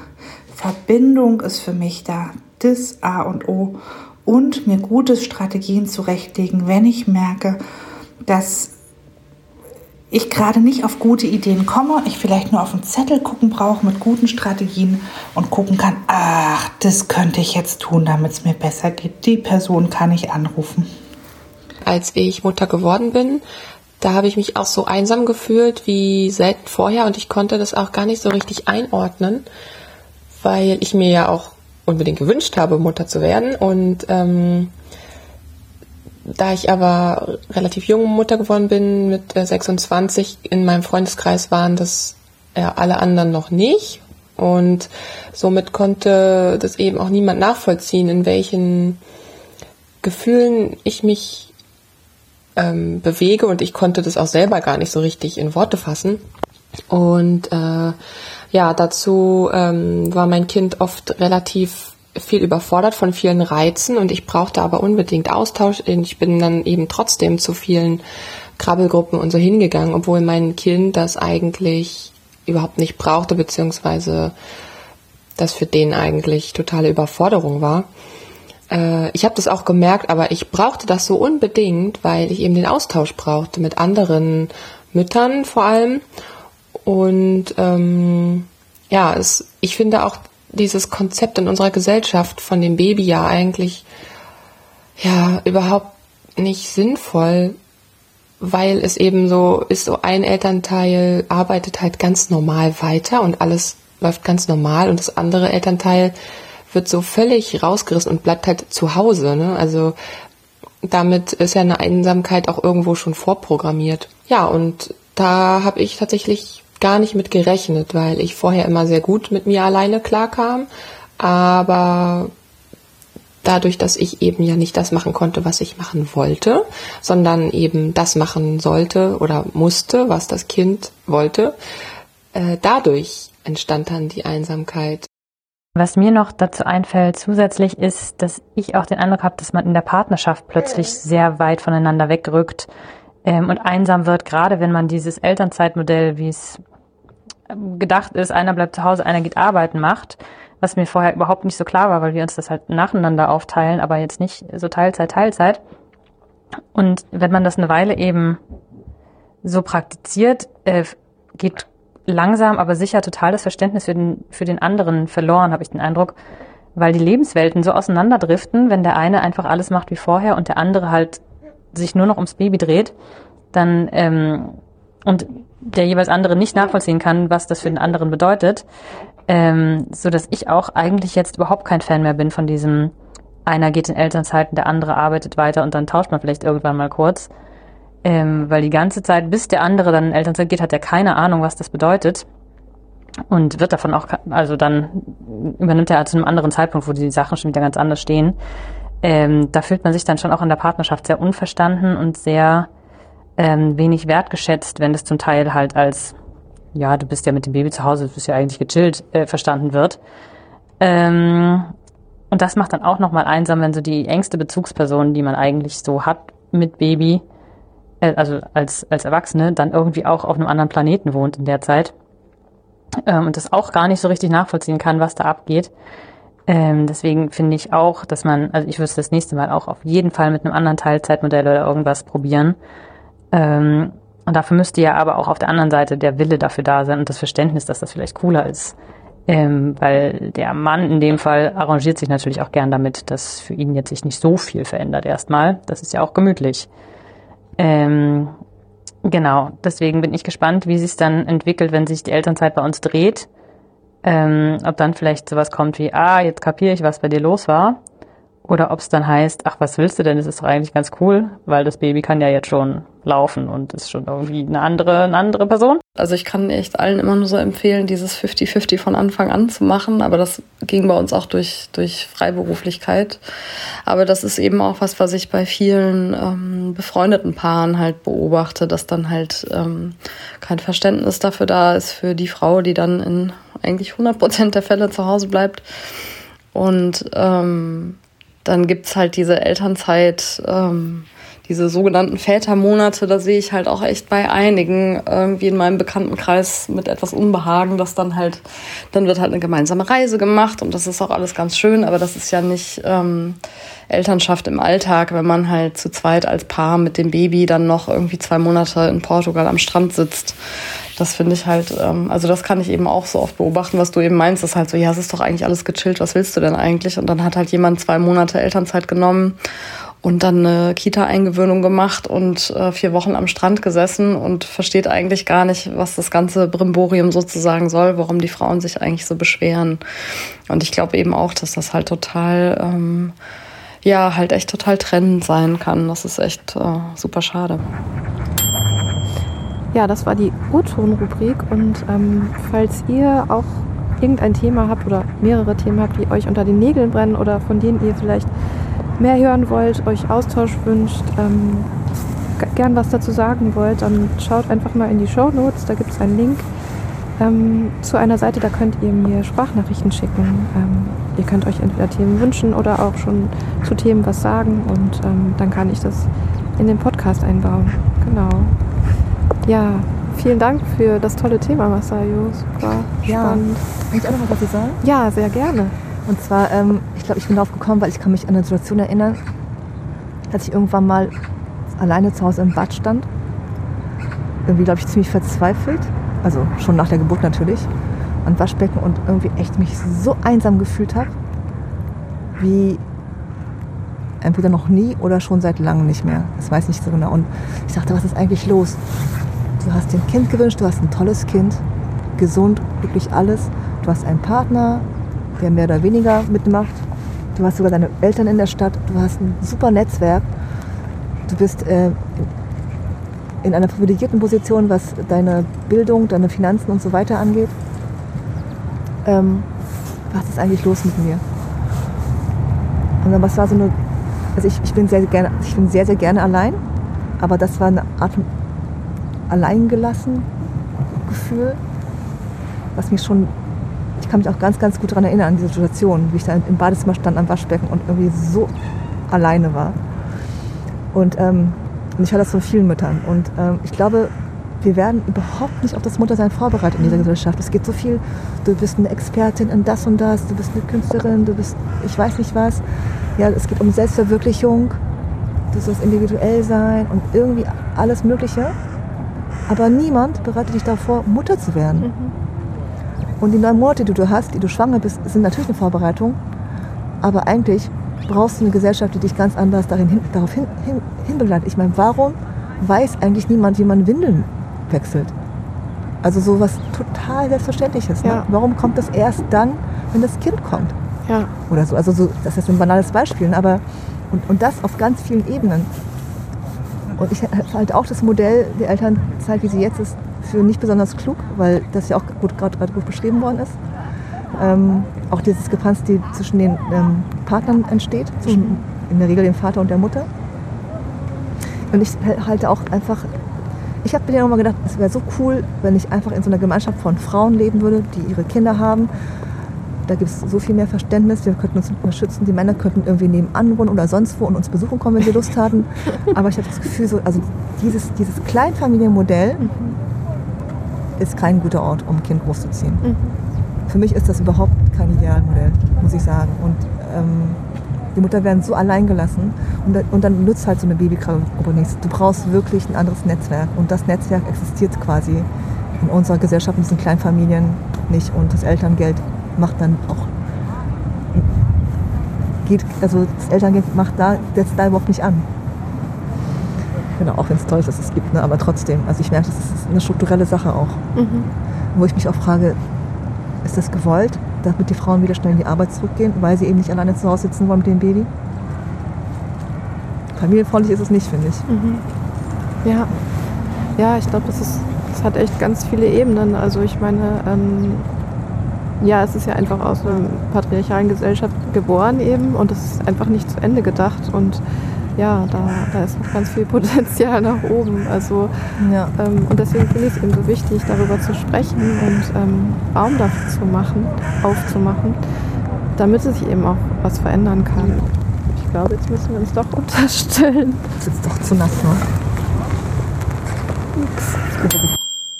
Verbindung ist für mich da das A und O und mir gute Strategien zurechtlegen, wenn ich merke, dass ich gerade nicht auf gute Ideen komme, ich vielleicht nur auf einen Zettel gucken brauche mit guten Strategien und gucken kann, ach, das könnte ich jetzt tun, damit es mir besser geht. Die Person kann ich anrufen. Als ich Mutter geworden bin, da habe ich mich auch so einsam gefühlt wie selten vorher und ich konnte das auch gar nicht so richtig einordnen, weil ich mir ja auch unbedingt gewünscht habe, Mutter zu werden. Und ähm, da ich aber relativ jung Mutter geworden bin, mit äh, 26, in meinem Freundeskreis waren das ja, äh, alle anderen noch nicht. Und somit konnte das eben auch niemand nachvollziehen, in welchen Gefühlen ich mich ähm, bewege. Und ich konnte das auch selber gar nicht so richtig in Worte fassen. Und äh, ja, dazu ähm, war mein Kind oft relativ viel überfordert von vielen Reizen und ich brauchte aber unbedingt Austausch. Ich bin dann eben trotzdem zu vielen Krabbelgruppen und so hingegangen, obwohl mein Kind das eigentlich überhaupt nicht brauchte, beziehungsweise das für den eigentlich totale Überforderung war. äh, ich habe das auch gemerkt, aber ich brauchte das so unbedingt, weil ich eben den Austausch brauchte mit anderen Müttern vor allem. Und ähm, ja, es, ich finde auch dieses Konzept in unserer Gesellschaft von dem Baby ja eigentlich ja überhaupt nicht sinnvoll, weil es eben so ist, so ein Elternteil arbeitet halt ganz normal weiter und alles läuft ganz normal und das andere Elternteil wird so völlig rausgerissen und bleibt halt zu Hause. Ne? Also damit ist ja eine Einsamkeit auch irgendwo schon vorprogrammiert. Ja, und da habe ich tatsächlich gar nicht mit gerechnet, weil ich vorher immer sehr gut mit mir alleine klarkam. Aber dadurch, dass ich eben ja nicht das machen konnte, was ich machen wollte, sondern eben das machen sollte oder musste, was das Kind wollte, äh, dadurch entstand dann die Einsamkeit. Was mir noch dazu einfällt zusätzlich ist, dass ich auch den Eindruck habe, dass man in der Partnerschaft plötzlich sehr weit voneinander wegrückt ähm, und einsam wird, gerade wenn man dieses Elternzeitmodell, wie es gedacht ist, einer bleibt zu Hause, einer geht arbeiten, macht, was mir vorher überhaupt nicht so klar war, weil wir uns das halt nacheinander aufteilen, aber jetzt nicht so Teilzeit, Teilzeit. Und wenn man das eine Weile eben so praktiziert, äh, geht langsam, aber sicher total das Verständnis für den, für den anderen verloren, habe ich den Eindruck, weil die Lebenswelten so auseinanderdriften, wenn der eine einfach alles macht wie vorher und der andere halt sich nur noch ums Baby dreht, dann ähm, und der jeweils andere nicht nachvollziehen kann, was das für den anderen bedeutet, ähm, so dass ich auch eigentlich jetzt überhaupt kein Fan mehr bin von diesem einer geht in Elternzeiten, der andere arbeitet weiter und dann tauscht man vielleicht irgendwann mal kurz. Ähm, weil die ganze Zeit, bis der andere dann in Elternzeit geht, hat er keine Ahnung, was das bedeutet. Und wird davon auch, also dann übernimmt er zu einem anderen Zeitpunkt, wo die Sachen schon wieder ganz anders stehen. Ähm, da fühlt man sich dann schon auch in der Partnerschaft sehr unverstanden und sehr ähm, wenig wertgeschätzt, wenn es zum Teil halt als, ja, du bist ja mit dem Baby zu Hause, du bist ja eigentlich gechillt, äh, verstanden wird. Ähm, und das macht dann auch nochmal einsam, wenn so die engste Bezugsperson, die man eigentlich so hat mit Baby, äh, also als, als Erwachsene, dann irgendwie auch auf einem anderen Planeten wohnt in der Zeit ähm, und das auch gar nicht so richtig nachvollziehen kann, was da abgeht. Ähm, deswegen finde ich auch, dass man, also ich würde es das nächste Mal auch auf jeden Fall mit einem anderen Teilzeitmodell oder irgendwas probieren. Ähm, und dafür müsste ja aber auch auf der anderen Seite der Wille dafür da sein und das Verständnis, dass das vielleicht cooler ist. Ähm, weil der Mann in dem Fall arrangiert sich natürlich auch gern damit, dass für ihn jetzt sich nicht so viel verändert erstmal. Das ist ja auch gemütlich. Ähm, genau, deswegen bin ich gespannt, wie sich dann entwickelt, wenn sich die Elternzeit bei uns dreht. Ähm, ob dann vielleicht sowas kommt wie, ah, jetzt kapiere ich, was bei dir los war. Oder ob es dann heißt, ach, was willst du denn? Das ist doch eigentlich ganz cool, weil das Baby kann ja jetzt schon laufen und ist schon irgendwie eine andere, eine andere Person. Also ich kann echt allen immer nur so empfehlen, dieses 50-50 von Anfang an zu machen. Aber das ging bei uns auch durch, durch Freiberuflichkeit. Aber das ist eben auch was, was ich bei vielen ähm, befreundeten Paaren halt beobachte, dass dann halt ähm, kein Verständnis dafür da ist für die Frau, die dann in eigentlich 100 Prozent der Fälle zu Hause bleibt. Und ähm, dann gibt's halt diese Elternzeit, ähm, diese sogenannten Vätermonate, da sehe ich halt auch echt bei einigen irgendwie in meinem Bekanntenkreis mit etwas Unbehagen, dass dann halt, dann wird halt eine gemeinsame Reise gemacht und das ist auch alles ganz schön, aber das ist ja nicht ähm, Elternschaft im Alltag, wenn man halt zu zweit als Paar mit dem Baby dann noch irgendwie zwei Monate in Portugal am Strand sitzt. Das finde ich halt, ähm, also das kann ich eben auch so oft beobachten, was du eben meinst, ist halt so, ja, es ist doch eigentlich alles gechillt, was willst du denn eigentlich? Und dann hat halt jemand zwei Monate Elternzeit genommen und dann eine Kita-Eingewöhnung gemacht und äh, vier Wochen am Strand gesessen und versteht eigentlich gar nicht, was das ganze Brimborium sozusagen soll, warum die Frauen sich eigentlich so beschweren. Und ich glaube eben auch, dass das halt total, ähm, ja, halt echt total trennend sein kann. Das ist echt äh, super schade. Ja, das war die Urton-Rubrik und ähm, falls ihr auch irgendein Thema habt oder mehrere Themen habt, die euch unter den Nägeln brennen oder von denen ihr vielleicht mehr hören wollt, euch Austausch wünscht, ähm, gern was dazu sagen wollt, dann schaut einfach mal in die Show Notes. Da gibt es einen Link ähm, zu einer Seite, da könnt ihr mir Sprachnachrichten schicken. Ähm, ihr könnt euch entweder Themen wünschen oder auch schon zu Themen was sagen und ähm, dann kann ich das in den Podcast einbauen. Genau. Ja, vielen Dank für das tolle Thema, Masayo. Super ja. spannend. Kann ich auch noch was dazu sagen? Ja, sehr gerne. Und zwar, ähm, ich glaube, ich bin darauf gekommen, weil ich kann mich an eine Situation erinnern, als ich irgendwann mal alleine zu Hause im Bad stand. Irgendwie, glaube ich, ziemlich verzweifelt. Also schon nach der Geburt natürlich. An Waschbecken und irgendwie echt mich so einsam gefühlt habe, wie entweder noch nie oder schon seit langem nicht mehr. Das weiß ich nicht so genau. Und ich dachte, was ist eigentlich los? Du hast dir ein Kind gewünscht, du hast ein tolles Kind, gesund, wirklich alles. Du hast einen Partner, der mehr oder weniger mitmacht. Du hast sogar deine Eltern in der Stadt. Du hast ein super Netzwerk. Du bist äh, in einer privilegierten Position, was deine Bildung, deine Finanzen und so weiter angeht. Ähm, was ist eigentlich los mit mir? Und dann was war so eine, also ich, ich bin sehr gerne, ich bin sehr sehr gerne allein, aber das war eine Art alleingelassen Gefühl, was mich schon ich kann mich auch ganz, ganz gut daran erinnern, an diese Situation, wie ich da im Badezimmer stand am Waschbecken und irgendwie so alleine war. Und, ähm, und ich höre das von vielen Müttern. Und ähm, ich glaube, wir werden überhaupt nicht auf das Muttersein vorbereitet in dieser Gesellschaft. Es geht so viel, du bist eine Expertin in das und das, du bist eine Künstlerin, du bist, ich weiß nicht was. Ja, es geht um Selbstverwirklichung, du sollst individuell sein und irgendwie alles Mögliche. Aber niemand bereitet dich davor, Mutter zu werden. Mhm. Und die neun Monate, die du hast, die du schwanger bist, sind natürlich eine Vorbereitung. Aber eigentlich brauchst du eine Gesellschaft, die dich ganz anders darin hin, darauf hin, hin, hinbegleitet. Ich meine, warum weiß eigentlich niemand, wie man Windeln wechselt? Also sowas total Selbstverständliches. Ne? Ja. Warum kommt das erst dann, wenn das Kind kommt? Ja. Oder so. Also so, das ist ein banales Beispiel, aber und, und das auf ganz vielen Ebenen. Und ich halte auch das Modell der Elternzeit, wie sie jetzt ist, für nicht besonders klug, weil das ja auch gerade gut beschrieben worden ist. Ähm, auch diese Diskrepanz, die zwischen den ähm, Partnern entsteht, zwischen in der Regel dem Vater und der Mutter. Und ich halte auch einfach, ich habe mir ja mal gedacht, es wäre so cool, wenn ich einfach in so einer Gemeinschaft von Frauen leben würde, die ihre Kinder haben. Da gibt es so viel mehr Verständnis, wir könnten uns unterstützen, die Männer könnten irgendwie nebenan wohnen oder sonst wo und uns besuchen kommen, wenn sie Lust hatten. Aber ich habe das Gefühl, so, also dieses, dieses Kleinfamilienmodell, mhm ist kein guter Ort, um ein Kind großzuziehen. Mhm. Für mich ist das überhaupt kein Idealmodell, muss ich sagen. Und ähm, die Mutter werden so allein gelassen und, und dann nutzt halt so eine Babygruppe nichts. Du brauchst wirklich ein anderes Netzwerk und das Netzwerk existiert quasi in unserer Gesellschaft, in diesen Kleinfamilien nicht und das Elterngeld macht dann auch geht, also das Elterngeld macht da, setzt da überhaupt nicht an. Genau, auch wenn es toll ist, dass es gibt, ne? aber trotzdem. Also ich merke, das ist eine strukturelle Sache auch. Mhm. Wo ich mich auch frage, ist das gewollt, damit die Frauen wieder schnell in die Arbeit zurückgehen, weil sie eben nicht alleine zu Hause sitzen wollen mit dem Baby? Familienfreundlich ist es nicht, finde ich. Mhm. Ja. Ja, ich glaube, das, das hat echt ganz viele Ebenen. Also ich meine, ähm, ja, es ist ja einfach aus einer patriarchalen Gesellschaft geboren eben und es ist einfach nicht zu Ende gedacht. Und ja, da, da ist noch ganz viel Potenzial nach oben. Also, ja. ähm, und deswegen finde ich es eben so wichtig, darüber zu sprechen und ähm, Raum dafür zu machen, aufzumachen, damit sich eben auch was verändern kann. Ich glaube, jetzt müssen wir uns doch unterstellen. Das ist doch zu nass, ne? Ups.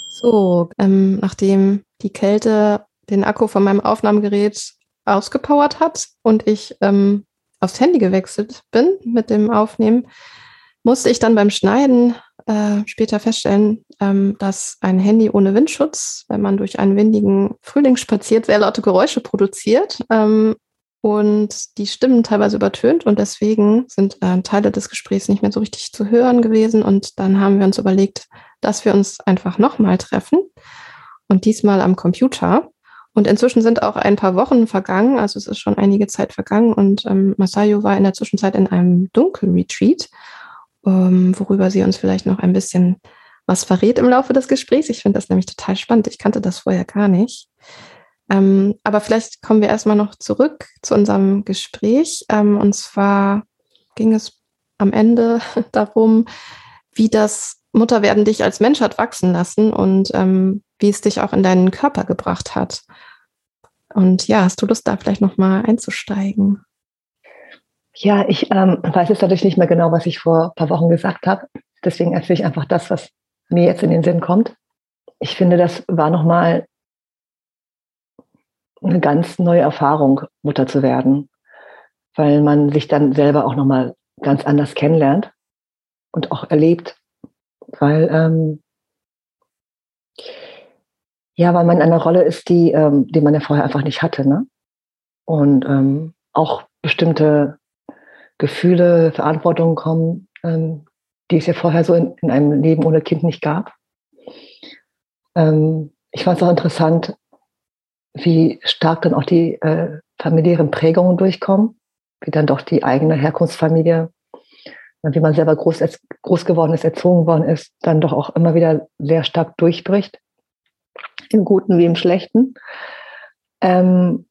So, ähm, nachdem die Kälte den Akku von meinem Aufnahmegerät ausgepowert hat und ich ähm, aufs Handy gewechselt bin mit dem Aufnehmen, musste ich dann beim Schneiden äh, später feststellen, ähm, dass ein Handy ohne Windschutz, wenn man durch einen windigen Frühling spaziert, sehr laute Geräusche produziert ähm, und die Stimmen teilweise übertönt und deswegen sind äh, Teile des Gesprächs nicht mehr so richtig zu hören gewesen und dann haben wir uns überlegt, dass wir uns einfach nochmal treffen und diesmal am Computer und inzwischen sind auch ein paar Wochen vergangen, also es ist schon einige Zeit vergangen und ähm, Masayo war in der Zwischenzeit in einem Dunkelretreat, ähm, worüber sie uns vielleicht noch ein bisschen was verrät im Laufe des Gesprächs. Ich finde das nämlich total spannend. Ich kannte das vorher gar nicht. Ähm, aber vielleicht kommen wir erstmal noch zurück zu unserem Gespräch. Ähm, und zwar ging es am Ende darum, wie das Mutterwerden dich als Mensch hat wachsen lassen und ähm, wie es dich auch in deinen Körper gebracht hat. Und ja, hast du Lust, da vielleicht nochmal einzusteigen? Ja, ich ähm, weiß jetzt natürlich nicht mehr genau, was ich vor ein paar Wochen gesagt habe. Deswegen erzähle ich einfach das, was mir jetzt in den Sinn kommt. Ich finde, das war nochmal eine ganz neue Erfahrung, Mutter zu werden, weil man sich dann selber auch nochmal ganz anders kennenlernt und auch erlebt, weil ähm, ja, weil man in einer Rolle ist, die, ähm, die man ja vorher einfach nicht hatte, ne? Und ähm, auch bestimmte Gefühle, Verantwortungen kommen, ähm, die es ja vorher so in, in, einem Leben ohne Kind nicht gab. Ähm, ich fand es auch interessant, wie stark dann auch die äh, familiären Prägungen durchkommen, wie dann doch die eigene Herkunftsfamilie, wie man selber groß, groß geworden ist, erzogen worden ist, dann doch auch immer wieder sehr stark durchbricht, im Guten wie im Schlechten. Ähm,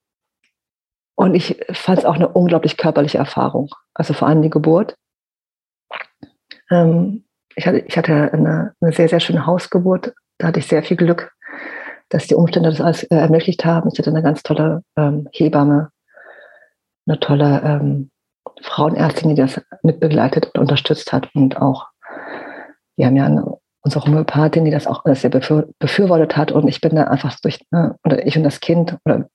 und ich fand es auch eine unglaublich körperliche Erfahrung, also vor allem die Geburt. Ähm, ich, hatte, ich hatte eine, eine sehr, sehr schöne Hausgeburt, da hatte ich sehr viel Glück dass die Umstände das alles äh, ermöglicht haben. Ich hatte eine ganz tolle ähm, Hebamme, eine tolle ähm, Frauenärztin, die das mitbegleitet und unterstützt hat. Und auch, wir haben ja eine, unsere Homöopathin, die das auch sehr befür, befürwortet hat. Und ich bin da einfach durch, ne, oder ich und das Kind oder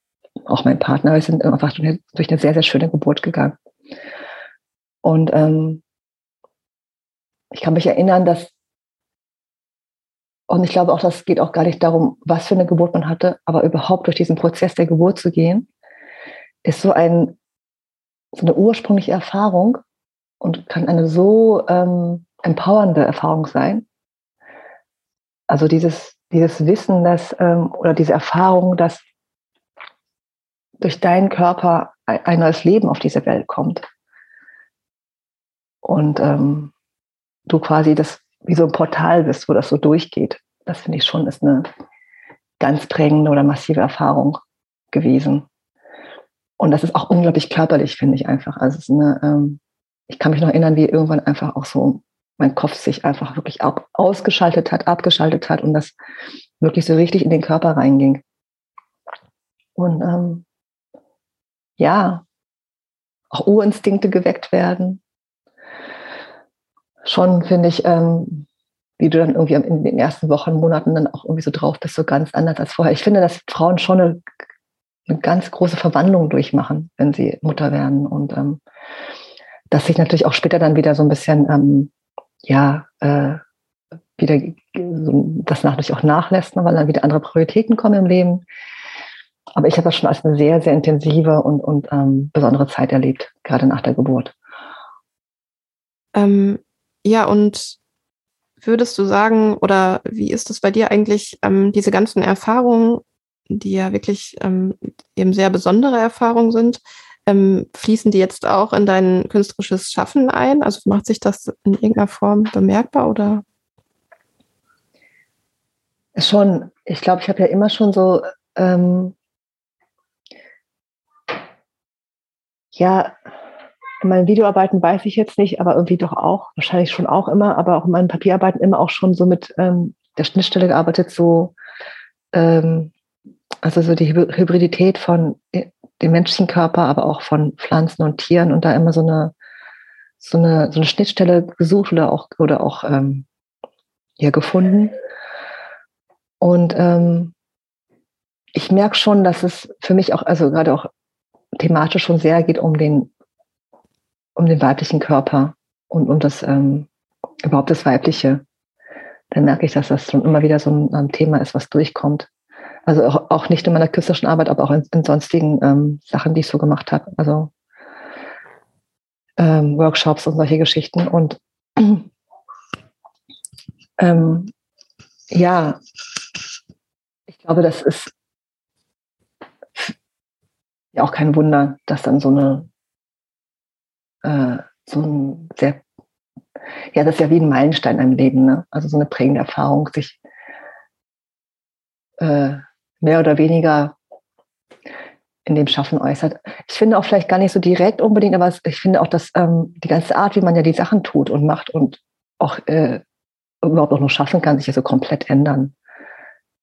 auch mein Partner, wir sind einfach durch eine, durch eine sehr, sehr schöne Geburt gegangen. Und ähm, ich kann mich erinnern, dass und ich glaube auch, das geht auch gar nicht darum, was für eine Geburt man hatte, aber überhaupt durch diesen Prozess der Geburt zu gehen, ist so, ein, so eine ursprüngliche Erfahrung und kann eine so ähm, empowernde Erfahrung sein. Also dieses, dieses Wissen, dass, ähm, oder diese Erfahrung, dass durch deinen Körper ein, neues Leben auf diese Welt kommt. Und ähm, du quasi das wie so ein Portal bist, wo das so durchgeht. Das finde ich schon ist eine ganz prägende oder massive Erfahrung gewesen. Und das ist auch unglaublich körperlich, finde ich einfach. Also eine, ähm, ich kann mich noch erinnern, wie irgendwann einfach auch so mein Kopf sich einfach wirklich ab, ausgeschaltet hat, abgeschaltet hat und das wirklich so richtig in den Körper reinging. Und ähm, ja, auch Urinstinkte geweckt werden schon, finde ich, ähm, wie du dann irgendwie in den ersten Wochen, Monaten dann auch irgendwie so drauf bist, so ganz anders als vorher. Ich finde, dass Frauen schon eine, eine ganz große Verwandlung durchmachen, wenn sie Mutter werden. Und ähm, dass sich natürlich auch später dann wieder so ein bisschen, ähm, ja, äh, wieder das natürlich auch nachlässt, ne, weil dann wieder andere Prioritäten kommen im Leben. Aber ich habe das schon als eine sehr, sehr intensive und, und ähm, besondere Zeit erlebt, gerade nach der Geburt. Ähm, ja, und würdest du sagen, oder wie ist es bei dir eigentlich, ähm, diese ganzen Erfahrungen, die ja wirklich ähm, eben sehr besondere Erfahrungen sind, ähm, fließen die jetzt auch in dein künstlerisches Schaffen ein? Also macht sich das in irgendeiner Form bemerkbar oder? Schon. Ich glaube, ich habe ja immer schon so, ähm, ja, in meinen Videoarbeiten weiß ich jetzt nicht, aber irgendwie doch auch, wahrscheinlich schon auch immer, aber auch in meinen Papierarbeiten immer auch schon so mit ähm, der Schnittstelle gearbeitet, so ähm, also so die Hybridität von dem menschlichen Körper, aber auch von Pflanzen und Tieren und da immer so eine so eine so eine Schnittstelle gesucht oder auch oder auch ähm, ja gefunden und ähm, ich merke schon, dass es für mich auch also gerade auch thematisch schon sehr geht um den um den weiblichen Körper und um das ähm, überhaupt das Weibliche, dann merke ich, dass das schon immer wieder so ein Thema ist, was durchkommt. Also auch, auch, nicht in meiner künstlerischen Arbeit, aber auch in, in sonstigen ähm, Sachen, die ich so gemacht habe. Also ähm, Workshops und solche Geschichten. Und ähm, ja, ich glaube, das ist ja auch kein Wunder, dass dann so eine äh, so ein sehr, ja, das ist ja wie ein Meilenstein im Leben, ne? Also so eine prägende Erfahrung, sich äh, mehr oder weniger in dem Schaffen äußert. Ich finde auch vielleicht gar nicht so direkt unbedingt, aber ich finde auch, dass ähm, die ganze Art, wie man ja die Sachen tut und macht und auch äh, überhaupt auch nur schaffen kann, sich ja so komplett ändern.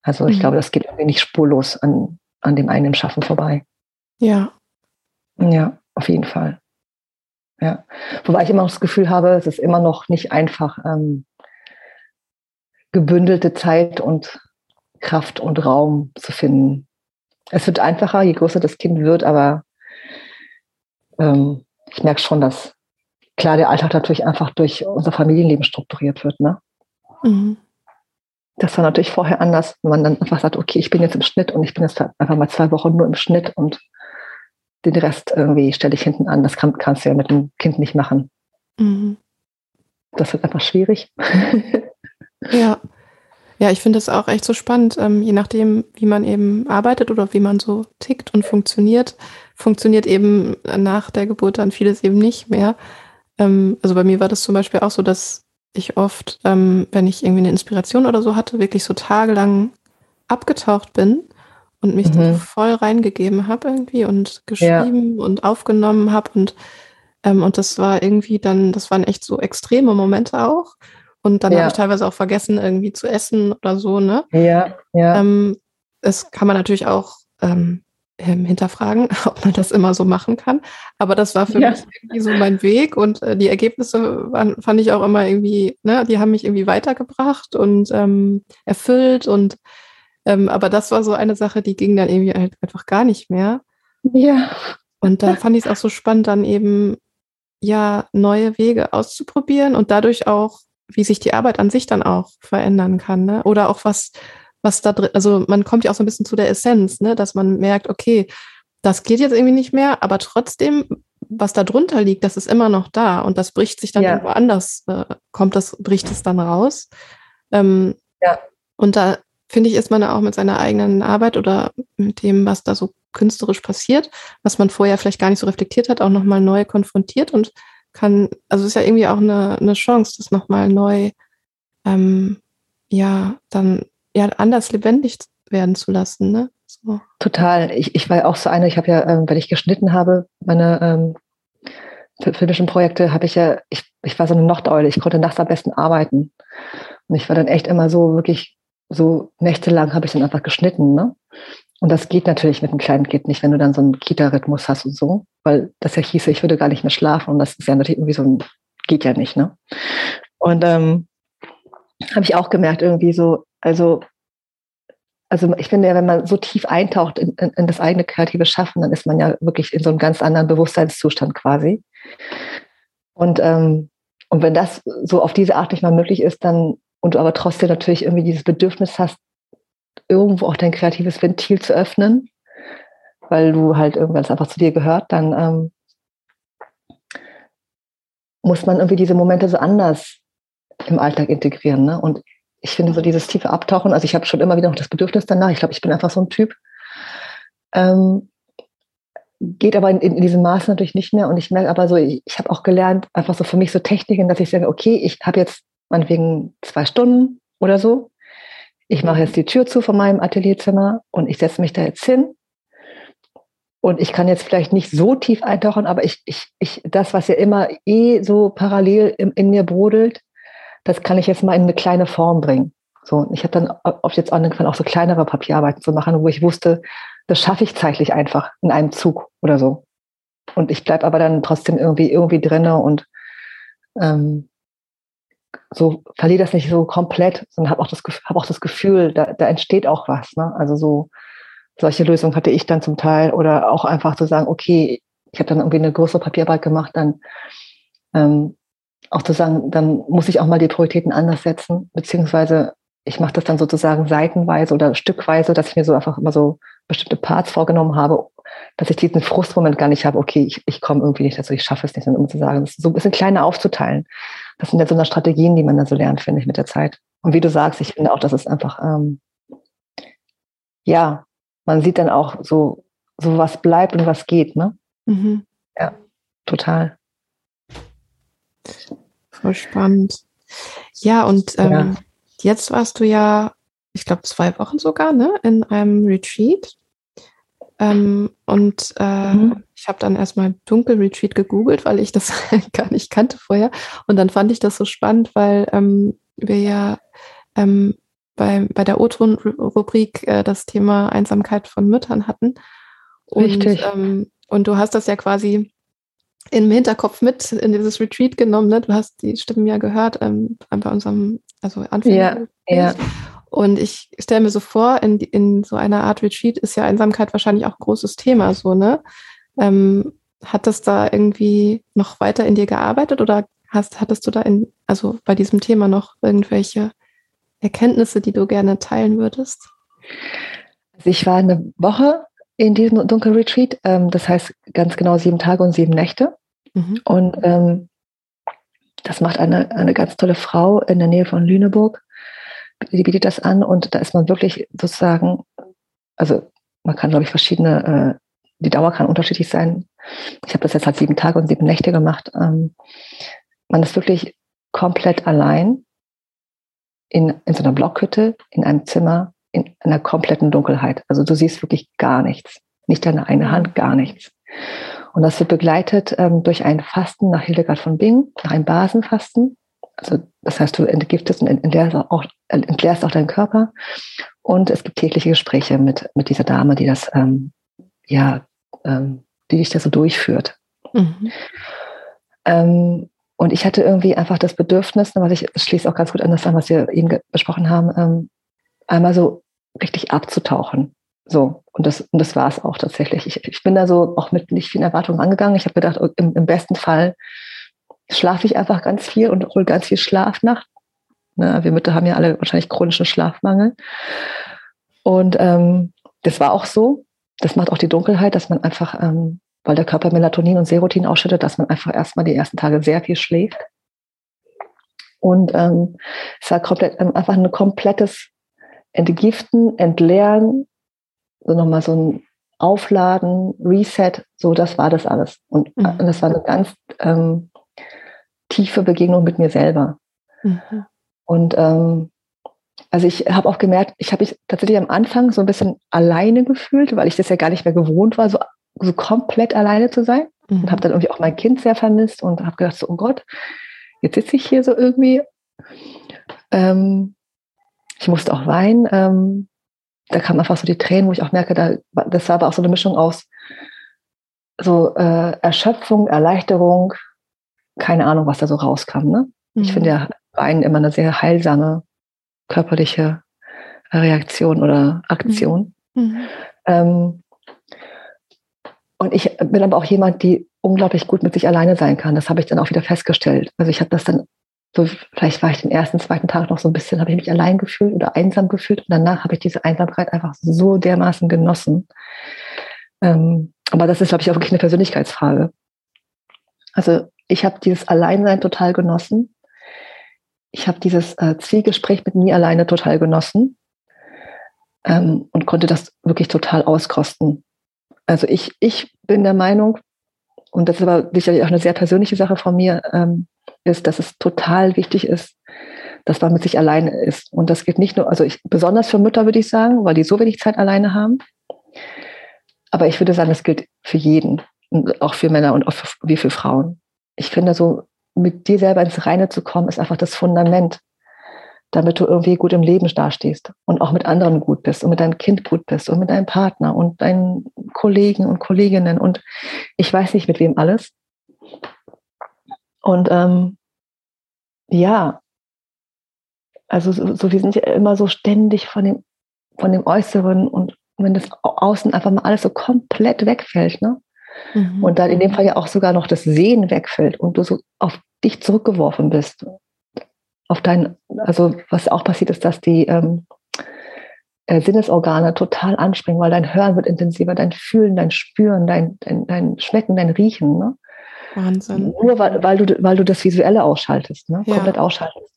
Also ich mhm. glaube, das geht irgendwie nicht spurlos an, an dem eigenen Schaffen vorbei. Ja. Ja, auf jeden Fall. Ja. Wobei ich immer noch das Gefühl habe, es ist immer noch nicht einfach, ähm, gebündelte Zeit und Kraft und Raum zu finden, Es wird einfacher, je größer das Kind wird, aber ähm, ich merke schon, dass klar der Alltag natürlich einfach durch unser Familienleben strukturiert wird. Ne? Mhm. Das war natürlich vorher anders, wenn man dann einfach sagt, okay, ich bin jetzt im Schnitt und ich bin jetzt einfach mal zwei Wochen nur im Schnitt und den Rest irgendwie stelle ich hinten an. Das kann, kannst du ja mit dem Kind nicht machen. Mhm. Das wird einfach schwierig. ja. Ja, ich finde es auch echt so spannend, ähm, je nachdem, wie man eben arbeitet oder wie man so tickt und funktioniert, funktioniert eben nach der Geburt dann vieles eben nicht mehr. Ähm, also bei mir war das zum Beispiel auch so, dass ich oft, ähm, wenn ich irgendwie eine Inspiration oder so hatte, wirklich so tagelang abgetaucht bin und mich mhm. da voll reingegeben habe irgendwie und geschrieben ja. und aufgenommen habe und ähm, und das war irgendwie dann, das waren echt so extreme Momente auch. Und dann ja. habe ich teilweise auch vergessen, irgendwie zu essen oder so, ne? Ja, ja. Ähm, das kann man natürlich auch ähm, ähm, hinterfragen, ob man das immer so machen kann. Aber das war für ja. mich irgendwie so mein Weg und äh, die Ergebnisse waren, fand ich auch immer irgendwie, ne, die haben mich irgendwie weitergebracht und ähm, erfüllt und ähm, aber das war so eine Sache, die ging dann irgendwie halt einfach gar nicht mehr. Ja. Und da fand ich es auch so spannend, dann eben ja neue Wege auszuprobieren und dadurch auch, wie sich die Arbeit an sich dann auch verändern kann, ne? Oder auch was, was da drin, also man kommt ja auch so ein bisschen zu der Essenz, ne, dass man merkt, okay, das geht jetzt irgendwie nicht mehr, aber trotzdem, was da drunter liegt, das ist immer noch da und das bricht sich dann ja. irgendwo anders, äh, kommt das, bricht es dann raus. Ähm, ja. Und da finde ich, ist man auch mit seiner eigenen Arbeit oder mit dem, was da so künstlerisch passiert, was man vorher vielleicht gar nicht so reflektiert hat, auch nochmal neu konfrontiert und kann, also ist ja irgendwie auch eine, eine Chance, das nochmal neu, ähm, ja, dann ja anders lebendig werden zu lassen, ne? So. Total. Ich, ich war auch so eine, ich habe ja, ähm, wenn ich geschnitten habe, meine ähm, filmischen Projekte, habe ich ja, ich, ich war so eine Nachteule, ich konnte nachts am besten arbeiten. Und ich war dann echt immer so wirklich, so nächtelang habe ich dann einfach geschnitten, ne? Und das geht natürlich mit einem kleinen Kind nicht, wenn du dann so einen Kita-Rhythmus hast und so, weil das ja hieße, ich würde gar nicht mehr schlafen und das ist ja natürlich irgendwie so ein, geht ja nicht, ne? Und ähm, habe ich auch gemerkt, irgendwie so, also, also ich finde ja, wenn man so tief eintaucht in, in, in das eigene kreative Schaffen, dann ist man ja wirklich in so einem ganz anderen Bewusstseinszustand quasi. Und, ähm, und wenn das so auf diese Art nicht mal möglich ist, dann und du aber trotzdem natürlich irgendwie dieses Bedürfnis hast, irgendwo auch dein kreatives Ventil zu öffnen, weil du halt irgendwann einfach zu dir gehört, dann ähm, muss man irgendwie diese Momente so anders im Alltag integrieren. Ne? Und ich finde so dieses tiefe Abtauchen, also ich habe schon immer wieder noch das Bedürfnis danach, ich glaube, ich bin einfach so ein Typ, ähm, geht aber in, in, diesem Maß natürlich nicht mehr. Und ich merke aber so, ich, ich habe auch gelernt, einfach so für mich so Techniken, dass ich sage, okay, ich habe jetzt meinetwegen zwei Stunden oder so ich mache jetzt die Tür zu von meinem Atelierzimmer und ich setze mich da jetzt hin. Und ich kann jetzt vielleicht nicht so tief eintauchen, aber ich, ich, ich, das, was ja immer eh so parallel in, in mir brodelt, das kann ich jetzt mal in eine kleine Form bringen. So, ich habe dann oft jetzt angefangen, auch so kleinere Papierarbeiten zu machen, wo ich wusste, das schaffe ich zeitlich einfach in einem Zug oder so. Und ich bleibe aber dann trotzdem irgendwie irgendwie drinne und ähm, so verliere das nicht so komplett, sondern habe auch, das, auch das Gefühl, da, da entsteht auch was. Ne? Also so solche Lösungen hatte ich dann zum Teil oder auch einfach zu sagen, okay, ich habe dann irgendwie eine größere Papierarbeit gemacht, dann ähm, auch zu sagen, dann muss ich auch mal die Prioritäten anders setzen, beziehungsweise ich mache das dann sozusagen seitenweise oder stückweise, dass ich mir so einfach immer so bestimmte Parts vorgenommen habe, dass ich diesen Frustmoment gar nicht habe, okay, ich, ich komme irgendwie nicht dazu, ich schaffe es nicht, sondern um zu sagen, das ist so ein bisschen kleiner aufzuteilen. Das sind ja so eine Strategien, die man dann so lernt, finde ich, mit der Zeit. Und wie du sagst, ich finde auch, dass es einfach, ähm, ja, man sieht dann auch so, so was bleibt und was geht, ne? Mhm. Ja, total. Voll spannend. Ja, und ähm, ja. jetzt warst du ja, ich glaube, zwei Wochen sogar, ne, in einem Retreat. Ähm, und äh, mhm. ich habe dann erstmal Dunkelretreat gegoogelt, weil ich das gar nicht kannte vorher. Und dann fand ich das so spannend, weil ähm, wir ja ähm, bei, bei der O-Ton-Rubrik äh, das Thema Einsamkeit von Müttern hatten. Und, Richtig. Ähm, und du hast das ja quasi im Hinterkopf mit in dieses Retreat genommen. Ne? Du hast die Stimmen ja gehört ähm, bei unserem, also Anfang. Ja, ja. Und ich stelle mir so vor, in, in so einer Art Retreat ist ja Einsamkeit wahrscheinlich auch ein großes Thema, so, ne? Ähm, hat das da irgendwie noch weiter in dir gearbeitet oder hast, hattest du da in, also bei diesem Thema noch irgendwelche Erkenntnisse, die du gerne teilen würdest? Also ich war eine Woche in diesem Dunkelretreat, ähm, das heißt ganz genau sieben Tage und sieben Nächte. Mhm. Und ähm, das macht eine, eine ganz tolle Frau in der Nähe von Lüneburg. Die bietet das an und da ist man wirklich sozusagen, also man kann, glaube ich, verschiedene, äh, die Dauer kann unterschiedlich sein. Ich habe das jetzt halt sieben Tage und sieben Nächte gemacht. Ähm, man ist wirklich komplett allein in, in so einer Blockhütte, in einem Zimmer, in einer kompletten Dunkelheit. Also du siehst wirklich gar nichts. Nicht deine eine Hand, gar nichts. Und das wird begleitet ähm, durch ein Fasten nach Hildegard von Bingen, nach einem Basenfasten. Also das heißt, du entgiftest und entleerst auch, entleerst auch deinen Körper. Und es gibt tägliche Gespräche mit, mit dieser Dame, die das, ähm, ja, ähm, die dich da so durchführt. Mhm. Ähm, und ich hatte irgendwie einfach das Bedürfnis, was ich schließe auch ganz gut an das an, was wir eben besprochen haben, ähm, einmal so richtig abzutauchen. So, und das, und das war es auch tatsächlich. Ich, ich bin da so auch mit nicht vielen Erwartungen angegangen. Ich habe gedacht, oh, im, im, besten Fall schlafe ich einfach ganz viel und hole ganz viel Schlaf nach. Ne, wir Mütter haben ja alle wahrscheinlich chronischen Schlafmangel. Und ähm, das war auch so. Das macht auch die Dunkelheit, dass man einfach, ähm, weil der Körper Melatonin und Serotin ausschüttet, dass man einfach erstmal die ersten Tage sehr viel schläft. Und ähm, es war komplett, einfach ein komplettes Entgiften, Entleeren, so nochmal so ein Aufladen, Reset, so das war das alles. Und mhm. das war eine ganz ähm, tiefe Begegnung mit mir selber. Mhm. Und ähm, also ich habe auch gemerkt, ich habe mich tatsächlich am Anfang so ein bisschen alleine gefühlt, weil ich das ja gar nicht mehr gewohnt war, so, so komplett alleine zu sein. Mhm. Und habe dann irgendwie auch mein Kind sehr vermisst und habe gedacht, so, oh Gott, jetzt sitze ich hier so irgendwie. Ähm, ich musste auch weinen. Ähm, da kamen einfach so die Tränen, wo ich auch merke, da, das war aber auch so eine Mischung aus so äh, Erschöpfung, Erleichterung, keine Ahnung, was da so rauskam. Ne? Mhm. Ich finde ja Weinen immer eine sehr heilsame körperliche Reaktion oder Aktion. Mhm. mhm. Ähm, und ich bin aber auch jemand, die unglaublich gut mit sich alleine sein kann. Das habe ich dann auch wieder festgestellt. Also ich habe das dann so, vielleicht war ich den ersten, zweiten Tag noch so ein bisschen, habe ich mich allein gefühlt oder einsam gefühlt. Und danach habe ich diese Einsamkeit einfach so dermaßen genossen. Ähm, aber das ist, glaube ich, auch wirklich eine Persönlichkeitsfrage. Also ich habe dieses Alleinsein total genossen. Ich habe dieses äh, Zwiegespräch mit mir alleine total genossen ähm, und konnte das wirklich total auskosten. Also ich, ich bin der Meinung, und das ist aber sicherlich auch eine sehr persönliche Sache von mir, ähm, ist, dass es total wichtig ist, dass man mit sich alleine ist. Und das geht nicht nur, also ich, besonders für Mütter würde ich sagen, weil die so wenig Zeit alleine haben. Aber ich würde sagen, das gilt für jeden, auch für Männer und auch für, wie für Frauen. Ich finde, so mit dir selber ins Reine zu kommen, ist einfach das Fundament, damit du irgendwie gut im Leben dastehst und auch mit anderen gut bist und mit deinem Kind gut bist und mit deinem Partner und deinen Kollegen und Kolleginnen und ich weiß nicht mit wem alles. Und ähm, ja, also so, so, wir sind ja immer so ständig von dem, von dem Äußeren und wenn das Außen einfach mal alles so komplett wegfällt, ne? Mhm. Und dann in dem Fall ja auch sogar noch das Sehen wegfällt und du so auf dich zurückgeworfen bist. Auf dein, also was auch passiert ist, dass die ähm, äh, Sinnesorgane total anspringen, weil dein Hören wird intensiver, dein Fühlen, dein Spüren, dein, dein, dein Schmecken, dein Riechen. Ne? Wahnsinn. Nur weil, weil, du, weil du das Visuelle ausschaltest, ne? Ja. komplett ausschaltest.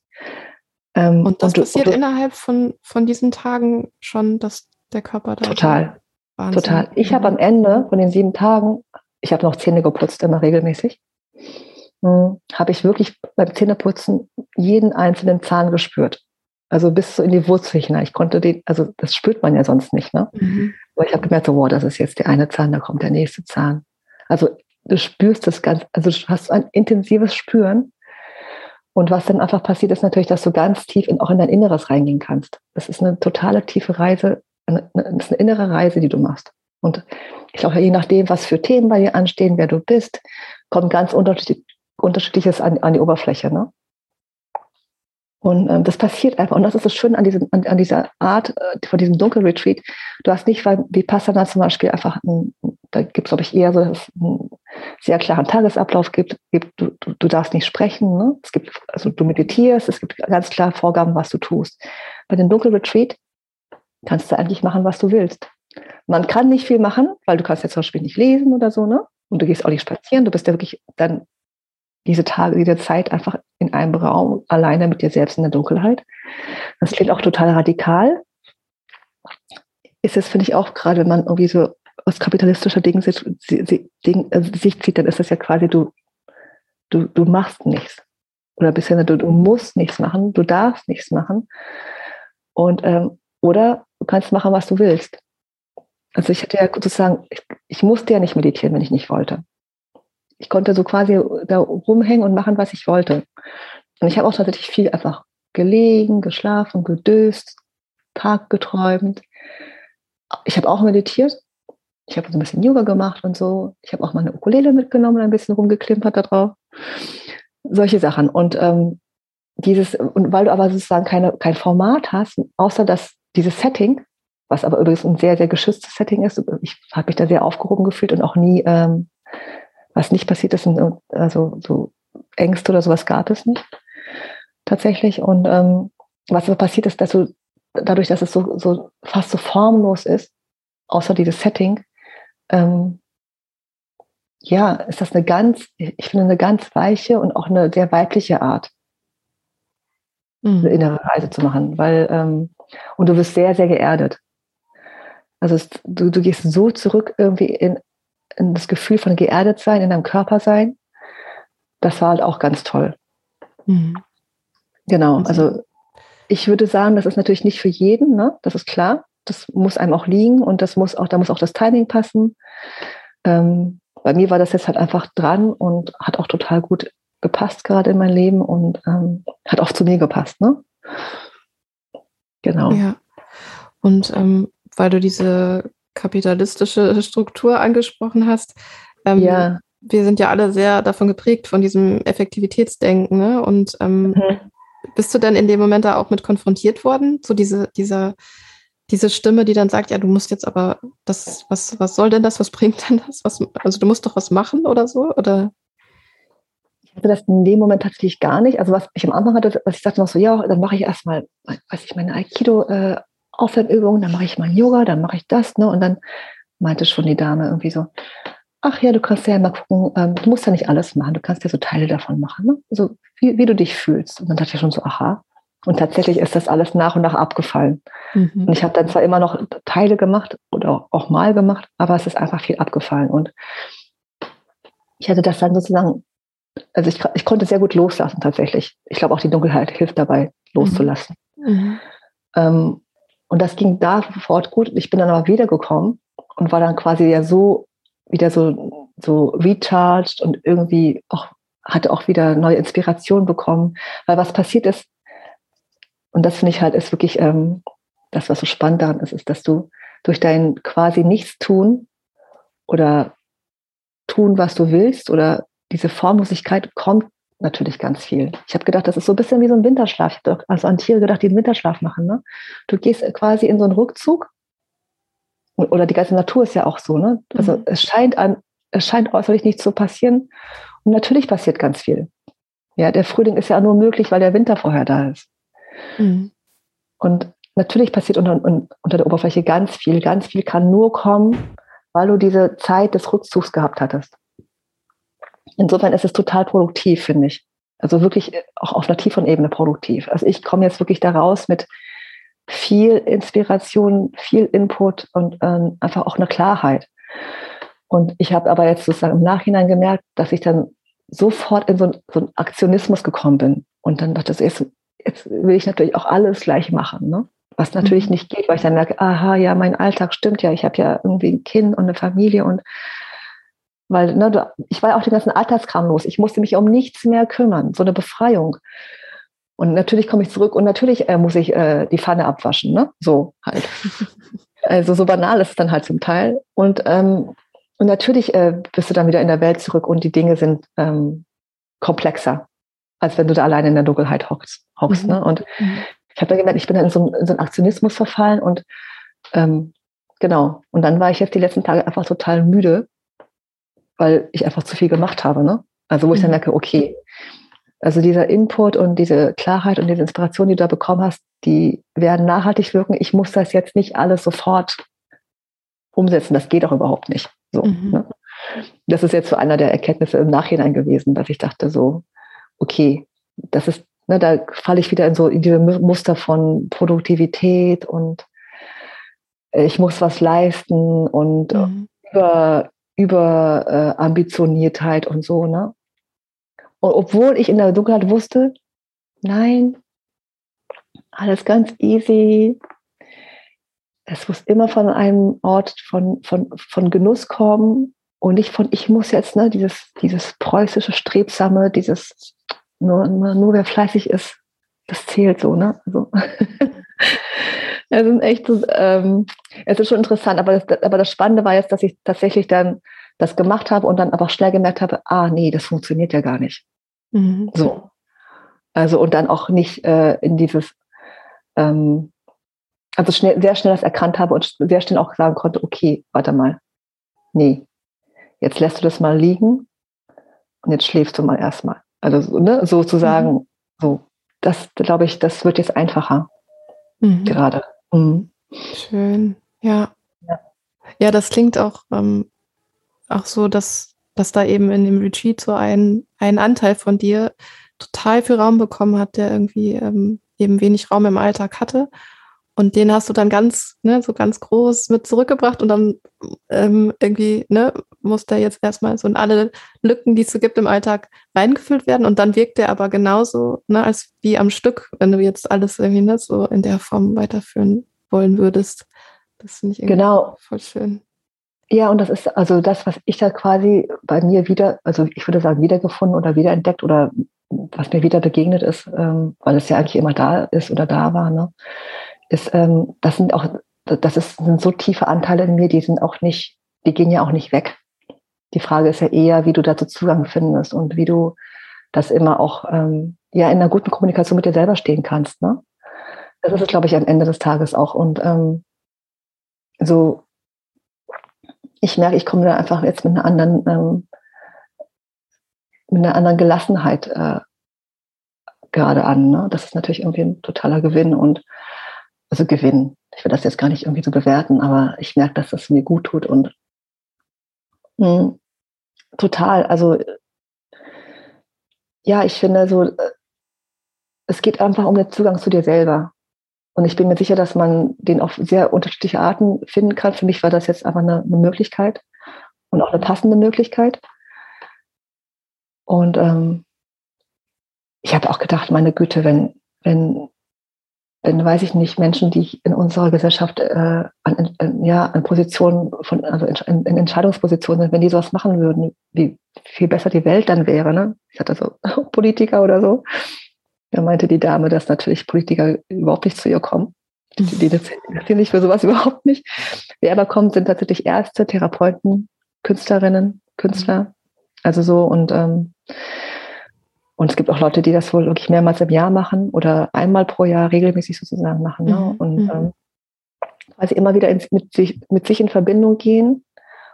Ähm, und das und passiert du, innerhalb von, von diesen Tagen schon, dass der Körper da. Total. Wahnsinn. Total. Ich habe am Ende von den sieben Tagen, ich habe noch Zähne geputzt, immer regelmäßig, hm, habe ich wirklich beim Zähneputzen jeden einzelnen Zahn gespürt. Also bis so in die Wurzel hinein. Ich konnte den, also das spürt man ja sonst nicht, ne? Mhm. Aber ich habe gemerkt, so, wow, das ist jetzt der eine Zahn, da kommt der nächste Zahn. Also du spürst das ganz, also du hast ein intensives Spüren. Und was dann einfach passiert, ist natürlich, dass du ganz tief in, auch in dein Inneres reingehen kannst. Das ist eine totale tiefe Reise, das ist eine innere Reise, die du machst. Und ich glaube, je nachdem, was für Themen bei dir anstehen, wer du bist, kommt ganz unterschiedlich, unterschiedliches an, an die Oberfläche. Ne? Und ähm, das passiert einfach. Und das ist das Schöne an, diesem, an, an dieser Art, äh, von diesem Dunkelretreat. Du hast nicht, weil wie Passana zum Beispiel einfach, ein, da gibt es, glaube ich, eher so, dass es einen sehr klaren Tagesablauf gibt. gibt du, du, du darfst nicht sprechen. Ne? Es gibt, also du meditierst, es gibt ganz klar Vorgaben, was du tust. Bei dem Dunkelretreat kannst du eigentlich machen, was du willst. Man kann nicht viel machen, weil du kannst ja zum Beispiel nicht lesen oder so, ne? Und du gehst auch nicht spazieren. Du bist ja wirklich dann diese Tage, diese Zeit einfach in einem Raum alleine mit dir selbst in der Dunkelheit. Das klingt auch total radikal. Ist es, finde ich, auch gerade, wenn man irgendwie so aus kapitalistischer Ding, Ding, äh, Sicht sieht, dann ist das ja quasi, du, du, du machst nichts. Oder bisher, du, du musst nichts machen, du darfst nichts machen. Und, ähm, oder du kannst machen, was du willst. Also ich hatte ja sozusagen, ich, ich musste ja nicht meditieren, wenn ich nicht wollte ich konnte so quasi da rumhängen und machen, was ich wollte. Und ich habe auch tatsächlich viel einfach gelegen, geschlafen, gedöst, Tag geträumt. Ich habe auch meditiert. Ich habe so ein bisschen Yoga gemacht und so. Ich habe auch meine Ukulele mitgenommen und ein bisschen rumgeklimpert da drauf. Solche Sachen. Und ähm, dieses, und weil du aber sozusagen keine, kein Format hast, außer dass dieses Setting, was aber übrigens ein sehr, sehr geschütztes Setting ist, ich habe mich da sehr aufgehoben gefühlt und auch nie ähm, was nicht passiert ist, also so Ängste oder sowas gab es nicht tatsächlich. Und ähm, was aber passiert ist, dass du dadurch, dass es so, so fast so formlos ist, außer dieses Setting, ähm, ja, ist das eine ganz, ich finde, eine ganz weiche und auch eine sehr weibliche Art, mhm. eine innere Reise zu machen, weil, ähm, und du wirst sehr, sehr geerdet. Also es, du, du gehst so zurück irgendwie in das Gefühl von geerdet sein, in deinem Körper sein. Das war halt auch ganz toll. Mhm. Genau, also ich würde sagen, das ist natürlich nicht für jeden, ne? das ist klar. Das muss einem auch liegen und das muss auch, da muss auch das Timing passen. Ähm, bei mir war das jetzt halt einfach dran und hat auch total gut gepasst gerade in mein Leben und ähm, hat auch zu mir gepasst. Ne? Genau. Ja. Und ähm, weil du diese kapitalistische Struktur angesprochen hast. Ähm, ja. Wir sind ja alle sehr davon geprägt, von diesem Effektivitätsdenken. Ne? Und ähm, mhm. bist du denn in dem Moment da auch mit konfrontiert worden? So diese, dieser, diese Stimme, die dann sagt, ja, du musst jetzt aber das, was, was soll denn das, was bringt denn das? Was, also du musst doch was machen oder so? Oder? Hatte das in dem Moment tatsächlich gar nicht. Also was ich am Anfang hatte, was ich sagte noch so, ja, dann mache ich erstmal, weiß ich, meine Aikido äh, Aufwärmübungen, dann mache ich mal Yoga, dann mache ich das, ne? Und dann meinte schon die Dame irgendwie so, ach ja, du kannst ja mal gucken, ähm, du musst ja nicht alles machen, du kannst ja so Teile davon machen, ne? So wie, wie du dich fühlst. Und dann dachte ich schon so, aha. Und tatsächlich ist das alles nach und nach abgefallen. Mhm. Und ich habe dann zwar immer noch Teile gemacht oder auch mal gemacht, aber es ist einfach viel abgefallen. Und ich hatte das dann sozusagen, also ich, ich konnte sehr gut loslassen tatsächlich. Ich glaube auch die Dunkelheit hilft dabei, loszulassen. Mhm. Ähm, und das ging da sofort gut. Ich bin dann aber wiedergekommen und war dann quasi ja so wieder so, so recharged und irgendwie auch, hatte auch wieder neue Inspiration bekommen. Weil was passiert ist, und das finde ich halt ist wirklich ähm, das, was so spannend daran ist, ist, dass du durch dein quasi Nichtstun oder tun, was du willst oder diese Formlosigkeit kommt natürlich ganz viel. Ich habe gedacht, das ist so ein bisschen wie so ein Winterschlaf. Ich habe also an Tiere gedacht, die einen Winterschlaf machen. Ne? Du gehst quasi in so einen Rückzug. Oder die ganze Natur ist ja auch so. Ne? Also mhm. es scheint an, es scheint äußerlich nicht zu passieren. Und natürlich passiert ganz viel. Ja, der Frühling ist ja nur möglich, weil der Winter vorher da ist. Mhm. Und natürlich passiert unter, unter der Oberfläche ganz viel. Ganz viel kann nur kommen, weil du diese Zeit des Rückzugs gehabt hattest. Insofern ist es total produktiv, finde ich. Also wirklich auch auf einer tieferen Ebene produktiv. Also ich komme jetzt wirklich da raus mit viel Inspiration, viel Input und ähm, einfach auch eine Klarheit. Und ich habe aber jetzt sozusagen im Nachhinein gemerkt, dass ich dann sofort in so, so einen Aktionismus gekommen bin. Und dann dachte ich, jetzt, jetzt will ich natürlich auch alles gleich machen. Ne? Was natürlich mhm. nicht geht, weil ich dann merke, aha, ja, mein Alltag stimmt ja, ich habe ja irgendwie ein Kind und eine Familie und weil ne, ich war ja auch den ganzen Alltagskram los. Ich musste mich um nichts mehr kümmern. So eine Befreiung. Und natürlich komme ich zurück und natürlich äh, muss ich äh, die Pfanne abwaschen. Ne? So halt. also so banal ist es dann halt zum Teil. Und, ähm, und natürlich äh, bist du dann wieder in der Welt zurück und die Dinge sind ähm, komplexer. als wenn du da alleine in der Dunkelheit hockst. hockst mhm. ne? Und mhm. ich habe dann gemerkt, ich bin dann in so, in so einen Aktionismus verfallen und ähm, genau. Und dann war ich jetzt die letzten Tage einfach total müde, weil ich einfach zu viel gemacht habe. Ne? Also wo ich dann mhm. merke, okay, also dieser Input und diese Klarheit und diese Inspiration, die du da bekommen hast, die werden nachhaltig wirken. Ich muss das jetzt nicht alles sofort umsetzen. Das geht auch überhaupt nicht. So, mhm. ne? Das ist jetzt so einer der Erkenntnisse im Nachhinein gewesen, dass ich dachte so, okay, das ist, ne, da falle ich wieder in so in diese Muster von Produktivität und ich muss was leisten und mhm. über, über äh, und so, ne? Und obwohl ich in der Dunkelheit wusste, nein, alles ganz easy. Es muss immer von einem Ort von, von, von Genuss kommen und nicht von, ich muss jetzt, ne, dieses, dieses preußische, strebsame, dieses, nur, nur, nur wer fleißig ist, das zählt so, ne? Also, es ist echt, ähm, es ist schon interessant, aber das, aber das Spannende war jetzt, dass ich tatsächlich dann das gemacht habe und dann aber schnell gemerkt habe, ah, nee, das funktioniert ja gar nicht. Mhm. So. Also, und dann auch nicht äh, in dieses, ähm, also schnell, sehr schnell das erkannt habe und sehr schnell auch sagen konnte, okay, warte mal, nee, jetzt lässt du das mal liegen und jetzt schläfst du mal erstmal. Also ne, sozusagen, mhm. so, das glaube ich, das wird jetzt einfacher mhm. gerade. Mhm. Schön, ja. ja. ja. das klingt auch, ähm, auch so, dass, dass da eben in dem Retreat so ein, ein Anteil von dir total viel Raum bekommen hat, der irgendwie ähm, eben wenig Raum im Alltag hatte und den hast du dann ganz, ne, so ganz groß mit zurückgebracht und dann ähm, irgendwie, ne, muss der jetzt erstmal so in alle Lücken, die es so gibt im Alltag, reingefüllt werden. Und dann wirkt der aber genauso, ne, als wie am Stück, wenn du jetzt alles irgendwie ne, so in der Form weiterführen wollen würdest. Das finde ich irgendwie genau. voll schön. Ja, und das ist also das, was ich da quasi bei mir wieder, also ich würde sagen, wiedergefunden oder wiederentdeckt oder was mir wieder begegnet ist, ähm, weil es ja eigentlich immer da ist oder da war, ne? ist, ähm, das sind auch, das ist, sind so tiefe Anteile in mir, die sind auch nicht, die gehen ja auch nicht weg. Die Frage ist ja eher, wie du dazu Zugang findest und wie du das immer auch ähm, ja in einer guten Kommunikation mit dir selber stehen kannst. Ne? Das ist es, glaube ich, am Ende des Tages auch. Und ähm, so, ich merke, ich komme da einfach jetzt mit einer anderen, ähm, mit einer anderen Gelassenheit äh, gerade an. Ne? Das ist natürlich irgendwie ein totaler Gewinn und also Gewinn. Ich will das jetzt gar nicht irgendwie so bewerten, aber ich merke, dass das mir gut tut und mh, hm, total. Also ja, ich finde so, äh, es geht einfach um den Zugang zu dir selber. Und ich bin mir sicher, dass man den auf sehr unterschiedliche Arten finden kann. Für mich war das jetzt einfach eine, eine Möglichkeit und auch eine passende Möglichkeit. Und ähm, ich habe auch gedacht, meine Güte, wenn, wenn wenn, weiß ich nicht, Menschen, die in unserer Gesellschaft äh, an, an, ja, an Positionen von, also in, in, Entscheidungspositionen sind, wenn die sowas machen würden, wie viel besser die Welt dann wäre. Ne? Ich hatte so Politiker oder so. Da meinte die Dame, dass natürlich Politiker überhaupt nicht zu ihr kommen. Die, die interessieren sich für sowas überhaupt nicht. Wer aber kommt, sind tatsächlich Ärzte, Therapeuten, Künstlerinnen, Künstler. Also so und ähm, und es gibt auch Leute, die das wohl wirklich mehrmals im Jahr machen oder einmal pro Jahr regelmäßig sozusagen machen. Ne? Mhm. Und mhm. ähm, weil sie immer wieder ins, mit, sich, mit sich in Verbindung gehen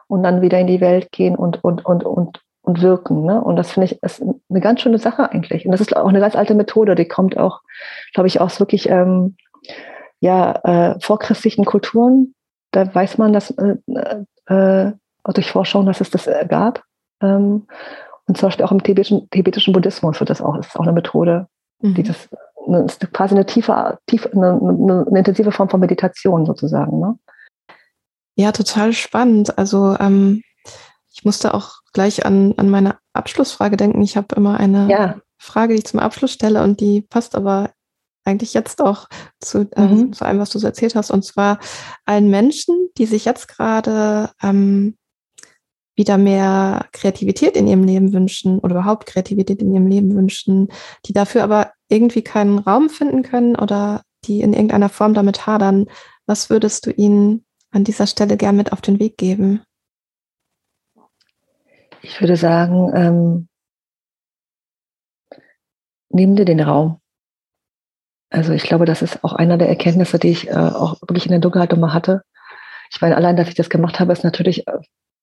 und dann wieder in die Welt gehen und, und, und, und, und wirken. Ne? Und das finde ich ist eine ganz schöne Sache eigentlich. Und das ist auch eine ganz alte Methode, die kommt auch, glaube ich, aus wirklich ähm, ja, äh, vorchristlichen Kulturen. Da weiß man, dass äh, äh, durch Forschung, dass es das äh, gab. Ähm, und zum Beispiel auch im tibetischen, tibetischen Buddhismus wird das auch, ist auch eine Methode, mhm. die das, eine, quasi eine tiefe, tiefe eine, eine, eine, intensive Form von Meditation sozusagen. Ne? Ja, total spannend. Also ähm, ich musste auch gleich an, an meine Abschlussfrage denken. Ich habe immer eine ja. Frage, die ich zum Abschluss stelle und die passt aber eigentlich jetzt auch zu, äh, mhm. zu allem, was du so erzählt hast. Und zwar allen Menschen, die sich jetzt gerade ähm, wieder mehr Kreativität in ihrem Leben wünschen oder überhaupt Kreativität in ihrem Leben wünschen, die dafür aber irgendwie keinen Raum finden können oder die in irgendeiner Form damit hadern. Was würdest du ihnen an dieser Stelle gern mit auf den Weg geben? Ich würde sagen, ähm, nimm dir den Raum. Also ich glaube, das ist auch einer der Erkenntnisse, die ich äh, auch wirklich in der Dunkelheit immer hatte. Ich meine, allein, dass ich das gemacht habe, ist natürlich äh,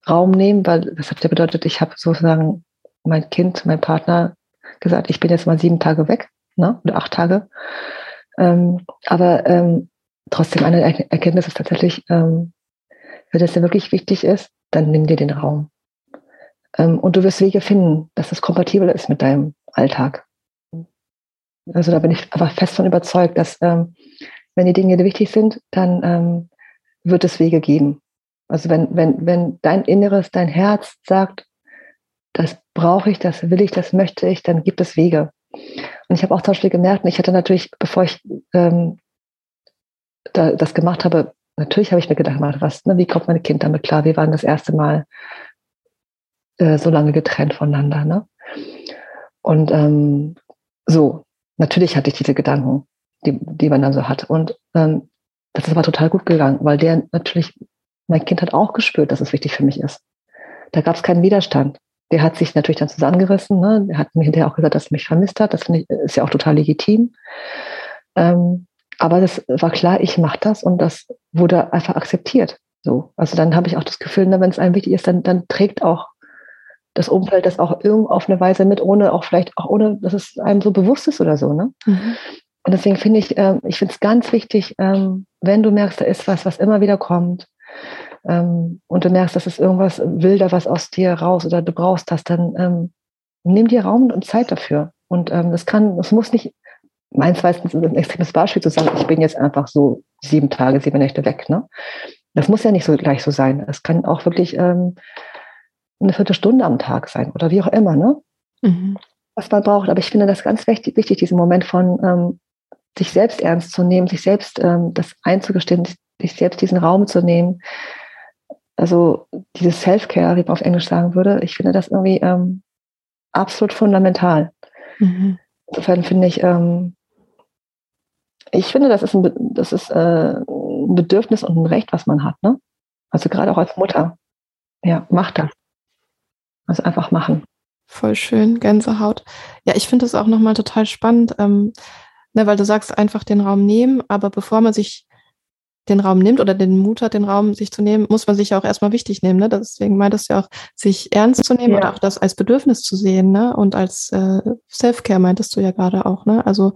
Raum nehmen, weil das hat ja bedeutet, ich habe sozusagen mein Kind, mein Partner gesagt, ich bin jetzt mal sieben Tage weg, ne? oder acht Tage. Ähm, aber ähm, trotzdem eine Erkenntnis ist tatsächlich, ähm, wenn das dir wirklich wichtig ist, dann nimm dir den Raum. Ähm, und du wirst Wege finden, dass es kompatibel ist mit deinem Alltag. Also da bin ich einfach fest von überzeugt, dass ähm, wenn die Dinge dir wichtig sind, dann ähm, wird es Wege geben. Also wenn, wenn, wenn dein Inneres, dein Herz sagt, das brauche ich, das will ich, das möchte ich, dann gibt es Wege. Und ich habe auch zum Beispiel gemerkt, ich hatte natürlich, bevor ich ähm, da, das gemacht habe, natürlich habe ich mir gedacht, was, ne, wie kommt mein Kind damit klar? Wir waren das erste Mal äh, so lange getrennt voneinander. Ne? Und ähm, so, natürlich hatte ich diese Gedanken, die, die man dann so hat. Und ähm, das ist aber total gut gegangen, weil der natürlich, mein Kind hat auch gespürt, dass es wichtig für mich ist. Da gab es keinen Widerstand. Der hat sich natürlich dann zusammengerissen. Ne? Der hat mir hinterher auch gesagt, dass er mich vermisst hat. Das ich, ist ja auch total legitim. Ähm, aber das war klar, ich mache das und das wurde einfach akzeptiert. So, also dann habe ich auch das Gefühl, ne, wenn es einem wichtig ist, dann, dann trägt auch das Umfeld das auch irgend auf eine Weise mit, ohne auch vielleicht auch ohne, dass es einem so bewusst ist oder so. Ne? Mhm. Und deswegen finde ich, ähm, ich finde es ganz wichtig, ähm, wenn du merkst, da ist was, was immer wieder kommt, ähm, und du merkst, dass es irgendwas wilder, was aus dir raus oder du brauchst das, dann ähm, nimm dir Raum und Zeit dafür. Und ähm, das kann, es muss nicht, meins meistens ein extremes Beispiel zu sagen, ich bin jetzt einfach so sieben Tage, sieben Nächte weg. Ne? Das muss ja nicht so gleich so sein. Es kann auch wirklich ähm, eine Viertelstunde am Tag sein oder wie auch immer, ne? Mhm. Was man braucht. Aber ich finde das ganz wichtig, wichtig diesen Moment von ähm, sich selbst ernst zu nehmen, sich selbst ähm, das einzugestehen, sich selbst diesen Raum zu nehmen. Also dieses Self-Care, wie man auf Englisch sagen würde, ich finde das irgendwie ähm, absolut fundamental. Mhm. Insofern finde ich, ähm, ich finde, das ist, ein, das ist äh, ein Bedürfnis und ein Recht, was man hat. Ne? Also gerade auch als Mutter. Ja, mach das. Also einfach machen. Voll schön, Gänsehaut. Ja, ich finde das auch nochmal total spannend, ähm, ne, weil du sagst, einfach den Raum nehmen, aber bevor man sich den Raum nimmt oder den Mut hat, den Raum sich zu nehmen, muss man sich ja auch erstmal wichtig nehmen. Ne? Deswegen meintest du ja auch, sich ernst zu nehmen ja. und auch das als Bedürfnis zu sehen, ne? Und als äh, Self-Care meintest du ja gerade auch, ne? Also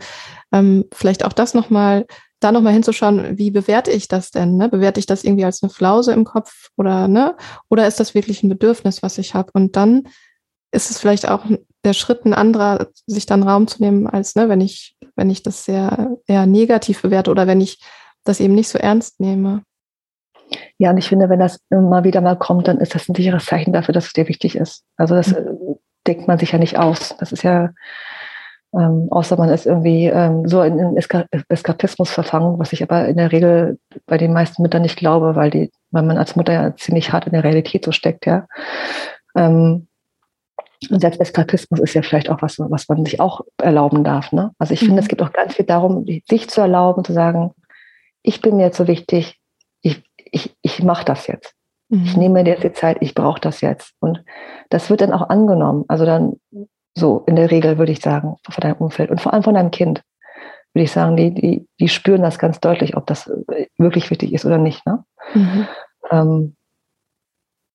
ähm, vielleicht auch das nochmal, da nochmal hinzuschauen, wie bewerte ich das denn? Ne? Bewerte ich das irgendwie als eine Flause im Kopf oder ne? Oder ist das wirklich ein Bedürfnis, was ich habe? Und dann ist es vielleicht auch der Schritt ein anderer, sich dann Raum zu nehmen, als ne, wenn ich, wenn ich das sehr eher negativ bewerte oder wenn ich das eben nicht so ernst nehme. Ja, und ich finde, wenn das immer wieder mal kommt, dann ist das ein sicheres Zeichen dafür, dass es dir wichtig ist. Also das mhm. denkt man sich ja nicht aus. Das ist ja, ähm, außer man ist irgendwie ähm, so in, in Eska Eskapismus verfangen, was ich aber in der Regel bei den meisten Müttern nicht glaube, weil die, weil man als Mutter ja ziemlich hart in der Realität so steckt, ja. Ähm, und selbst Eskapismus ist ja vielleicht auch was, was man sich auch erlauben darf. Ne? Also ich mhm. finde, es geht auch ganz viel darum, sich zu erlauben, zu sagen, ich bin mir jetzt so wichtig, ich, ich, ich mache das jetzt. Mhm. Ich nehme mir jetzt die Zeit, ich brauche das jetzt. Und das wird dann auch angenommen. Also dann so in der Regel würde ich sagen, von deinem Umfeld und vor allem von deinem Kind, würde ich sagen, die, die, die spüren das ganz deutlich, ob das wirklich wichtig ist oder nicht. Ne? Mhm. Ähm,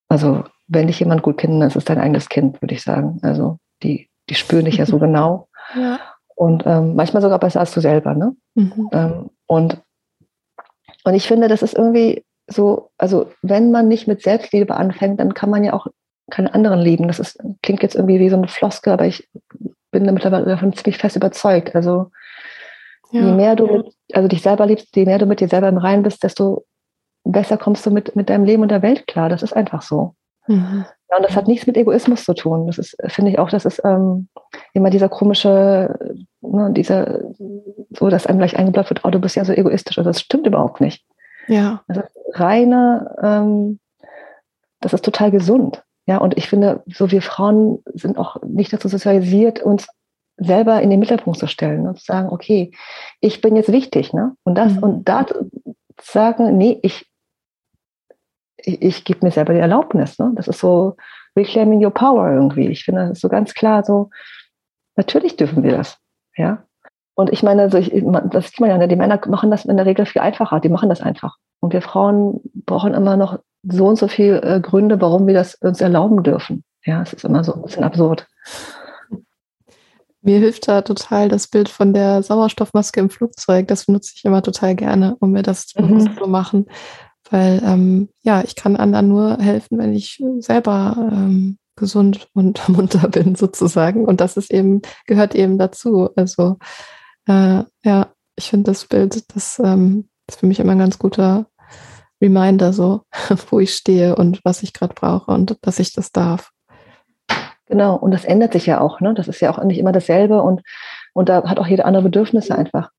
also wenn dich jemand gut kennt, dann ist es dein eigenes Kind, würde ich sagen. Also die, die spüren dich ja so genau. Ja. Und ähm, manchmal sogar besser als du selber. Ne? Mhm. Ähm, und und ich finde, das ist irgendwie so, also wenn man nicht mit Selbstliebe anfängt, dann kann man ja auch keine anderen lieben. Das ist, klingt jetzt irgendwie wie so eine Floske, aber ich bin mittlerweile davon ziemlich fest überzeugt. Also ja. je mehr du mit, also dich selber liebst, je mehr du mit dir selber im Reinen bist, desto besser kommst du mit, mit deinem Leben und der Welt klar. Das ist einfach so. Mhm. Ja, und das hat nichts mit Egoismus zu tun. Das ist, finde ich auch, das ist ähm, immer dieser komische, ne, dieser, so, dass einem gleich eingebläut wird, oh, du bist ja so egoistisch. Also das stimmt überhaupt nicht. Ja. Also reine, ähm, das ist total gesund. Ja, und ich finde, so wir Frauen sind auch nicht dazu sozialisiert, uns selber in den Mittelpunkt zu stellen und zu sagen, okay, ich bin jetzt wichtig, ne? Und das mhm. und da sagen, nee, ich, ich, ich gebe mir selber die Erlaubnis. Ne? Das ist so reclaiming your power irgendwie. Ich finde, das ist so ganz klar so, natürlich dürfen wir das. Ja. Und ich meine, also ich, das sieht man ja, ne, die Männer machen das in der Regel viel einfacher, die machen das einfach. Und wir Frauen brauchen immer noch so und so viele äh, Gründe, warum wir das uns erlauben dürfen. Ja, es ist immer so ein bisschen absurd. Mir hilft da total das Bild von der Sauerstoffmaske im Flugzeug. Das benutze ich immer total gerne, um mir das mhm. zu machen. Weil ähm, ja, ich kann anderen nur helfen, wenn ich selber ähm, gesund und munter bin, sozusagen. Und das ist eben, gehört eben dazu. Also äh, ja, ich finde das Bild, das ähm, ist für mich immer ein ganz guter Reminder, so, wo ich stehe und was ich gerade brauche und dass ich das darf. Genau, und das ändert sich ja auch, ne? Das ist ja auch nicht immer dasselbe und, und da hat auch jeder andere Bedürfnisse einfach.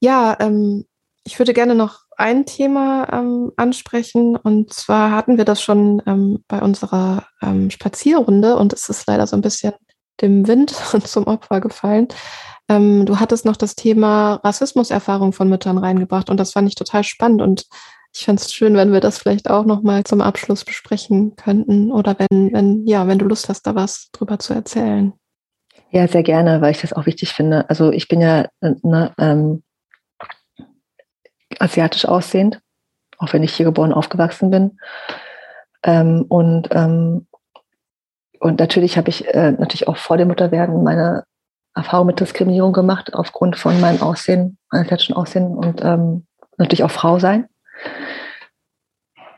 Ja, ähm, ich würde gerne noch ein Thema ähm, ansprechen. Und zwar hatten wir das schon ähm, bei unserer ähm, Spazierrunde und es ist leider so ein bisschen dem Wind zum Opfer gefallen. Ähm, du hattest noch das Thema Rassismuserfahrung von Müttern reingebracht und das fand ich total spannend und ich fände es schön, wenn wir das vielleicht auch noch mal zum Abschluss besprechen könnten oder wenn, wenn, ja, wenn du Lust hast, da was drüber zu erzählen. Ja, sehr gerne, weil ich das auch wichtig finde. Also ich bin ja ne, ähm, asiatisch aussehend, auch wenn ich hier geboren aufgewachsen bin. Ähm, und, ähm, und natürlich habe ich äh, natürlich auch vor dem Mutterwerden meine Erfahrung mit Diskriminierung gemacht, aufgrund von meinem Aussehen, asiatischen Aussehen und ähm, natürlich auch Frau sein.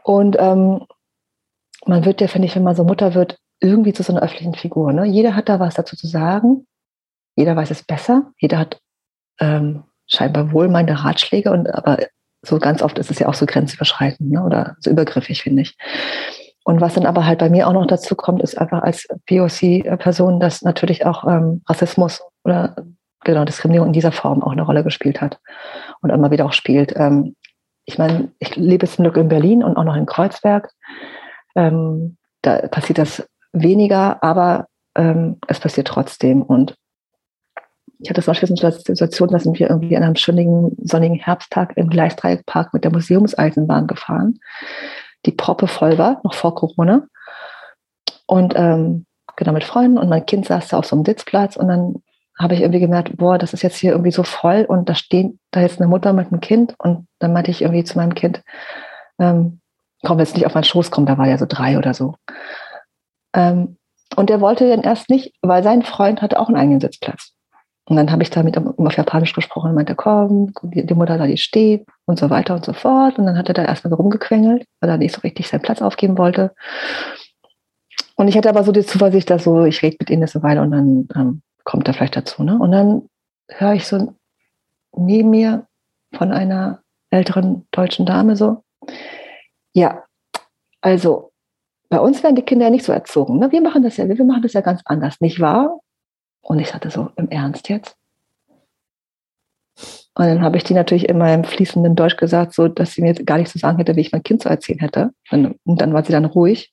Und ähm, man wird ja, finde ich, wenn man so Mutter wird, irgendwie zu so einer öffentlichen Figur. Ne? Jeder hat da was dazu zu sagen. Jeder weiß es besser. Jeder hat ähm, scheinbar wohlmeinende Ratschläge, und aber so ganz oft ist es ja auch so grenzüberschreitend ne? oder so übergriffig, finde ich. Und was dann aber halt bei mir auch noch dazu kommt, ist einfach als POC-Person, dass natürlich auch ähm, Rassismus oder genau Diskriminierung in dieser Form auch eine Rolle gespielt hat und immer wieder auch spielt. Ähm, ich meine, ich lebe zum Glück in Berlin und auch noch in Kreuzberg. Ähm, da passiert das weniger, aber ähm, es passiert trotzdem. Und ich hatte zum Beispiel so eine Situation, da sind wir irgendwie an einem schönen sonnigen Herbsttag im Gleisdreieckpark mit der Museumseisenbahn gefahren, die Proppe voll war, noch vor Corona. Und ähm, genau mit Freunden und mein Kind saß da auf so einem Sitzplatz und dann habe ich irgendwie gemerkt, boah, das ist jetzt hier irgendwie so voll und da steht da jetzt eine Mutter mit einem Kind und dann meinte ich irgendwie zu meinem Kind, ähm, komm jetzt nicht auf meinen Schoß kommen, da war ja so drei oder so. Ähm, und der wollte dann erst nicht, weil sein Freund hatte auch einen eigenen Sitzplatz. Und dann habe ich da mit ihm auf Japanisch gesprochen und meinte, komm, die, Mutter da, die steht und so weiter und so fort. Und dann hat er da erstmal so rumgequengelt, weil er nicht so richtig seinen Platz aufgeben wollte. Und ich hatte aber so die Zuversicht, dass so, ich rede mit ihnen eine Weile und dann ähm, kommt er vielleicht dazu. Ne? Und dann höre ich so neben mir von einer älteren deutschen Dame so, ja, also bei uns werden die Kinder ja nicht so erzogen. Ne? Wir machen das ja, wir machen das ja ganz anders, nicht wahr? Und ich hatte so, im Ernst jetzt? Und dann habe ich die natürlich in meinem fließenden Deutsch gesagt, so dass sie mir gar nicht so sagen hätte, wie ich mein Kind zu erzählen hätte. Und dann war sie dann ruhig.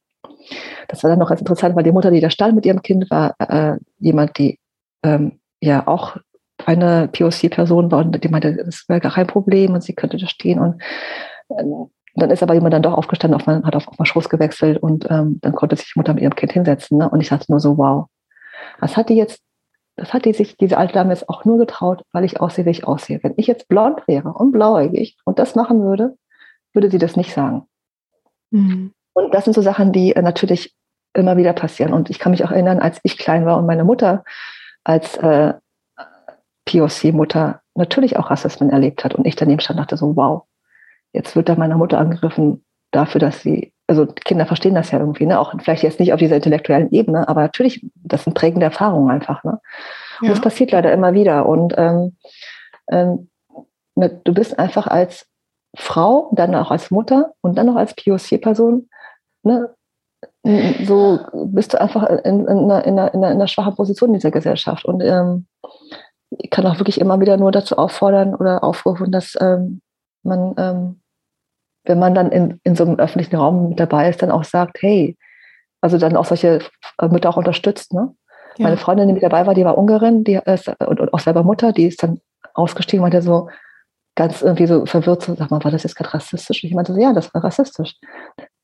Das war dann noch ganz interessant, weil die Mutter, die da stand mit ihrem Kind, war äh, jemand, die ähm, ja auch eine POC-Person war und die meinte, das wäre gar kein Problem und sie könnte da stehen. Und ähm, dann ist aber jemand dann doch aufgestanden, auf mein, hat auf, auf meinen Schoß gewechselt und ähm, dann konnte sich die Mutter mit ihrem Kind hinsetzen. Ne? Und ich dachte nur so, wow, was hat die jetzt das hat die sich, diese alte Dame jetzt auch nur getraut, weil ich aussehe, wie ich aussehe. Wenn ich jetzt blond wäre und blauäugig und das machen würde, würde sie das nicht sagen. Mhm. Und das sind so Sachen, die äh, natürlich immer wieder passieren. Und ich kann mich auch erinnern, als ich klein war und meine Mutter als äh, POC-Mutter natürlich auch Rassismen erlebt hat. Und ich daneben stand und dachte so, wow, jetzt wird da meine Mutter angegriffen dafür, dass sie also Kinder verstehen das ja irgendwie, ne? Auch vielleicht jetzt nicht auf dieser intellektuellen Ebene, aber natürlich, das sind prägende Erfahrungen einfach, ne? Ja. Und das passiert leider immer wieder. Und ähm, ähm, du bist einfach als Frau, dann auch als Mutter und dann noch als POC-Person, ne? So bist du einfach in, in, in, einer, in, einer, in einer schwachen Position in dieser Gesellschaft. Und ähm, ich kann auch wirklich immer wieder nur dazu auffordern oder aufrufen, dass ähm, man ähm, wenn man dann in, in so einem öffentlichen Raum mit dabei ist, dann auch sagt, hey, also dann auch solche äh, Mütter auch unterstützt. Ne? Ja. Meine Freundin, die mit dabei war, die war Ungarin die ist, und, und auch selber Mutter, die ist dann ausgestiegen, meinte so ganz irgendwie so verwirrt, so, sag mal, war das jetzt gerade rassistisch? Und ich meinte so, ja, das war rassistisch.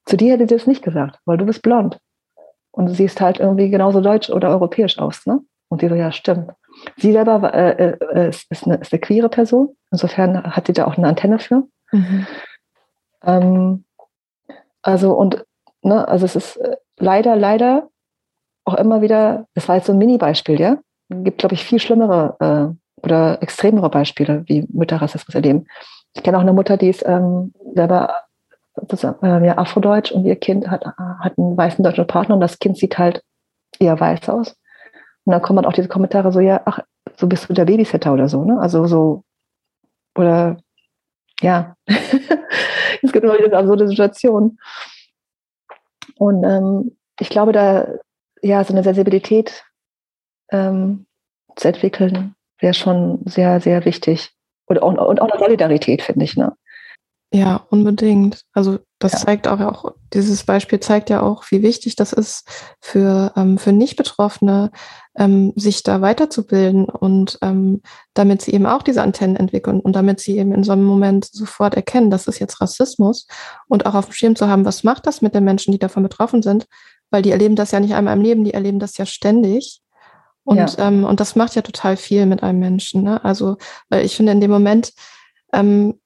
Zu dir hätte sie das nicht gesagt, weil du bist blond. Und du siehst halt irgendwie genauso deutsch oder europäisch aus. Ne? Und die so, ja, stimmt. Sie selber äh, äh, ist, ist, eine, ist eine queere Person. Insofern hat sie da auch eine Antenne für. Mhm. Ähm, also und ne, also es ist äh, leider, leider auch immer wieder, das war jetzt so ein Mini-Beispiel, ja. Es gibt, glaube ich, viel schlimmere äh, oder extremere Beispiele, wie Mütter Rassismus erleben. Ich kenne auch eine Mutter, die ist ähm, selber äh, ja, Afrodeutsch und ihr Kind hat, hat einen weißen deutschen Partner und das Kind sieht halt eher weiß aus. Und dann kommen auch diese Kommentare so, ja, ach, so bist du der Babysitter oder so, ne? Also so, oder ja, es gibt immer wieder absurde Situationen. Und ähm, ich glaube, da ja so eine Sensibilität ähm, zu entwickeln, wäre schon sehr, sehr wichtig. Und, und, und auch eine Solidarität, finde ich, ne? Ja, unbedingt. Also das ja. zeigt auch, auch, dieses Beispiel zeigt ja auch, wie wichtig das ist für, ähm, für Nicht-Betroffene, ähm, sich da weiterzubilden und ähm, damit sie eben auch diese Antennen entwickeln und damit sie eben in so einem Moment sofort erkennen, das ist jetzt Rassismus und auch auf dem Schirm zu haben, was macht das mit den Menschen, die davon betroffen sind, weil die erleben das ja nicht einmal im Leben, die erleben das ja ständig. Und, ja. ähm, und das macht ja total viel mit einem Menschen. Ne? Also, weil ich finde, in dem Moment ähm,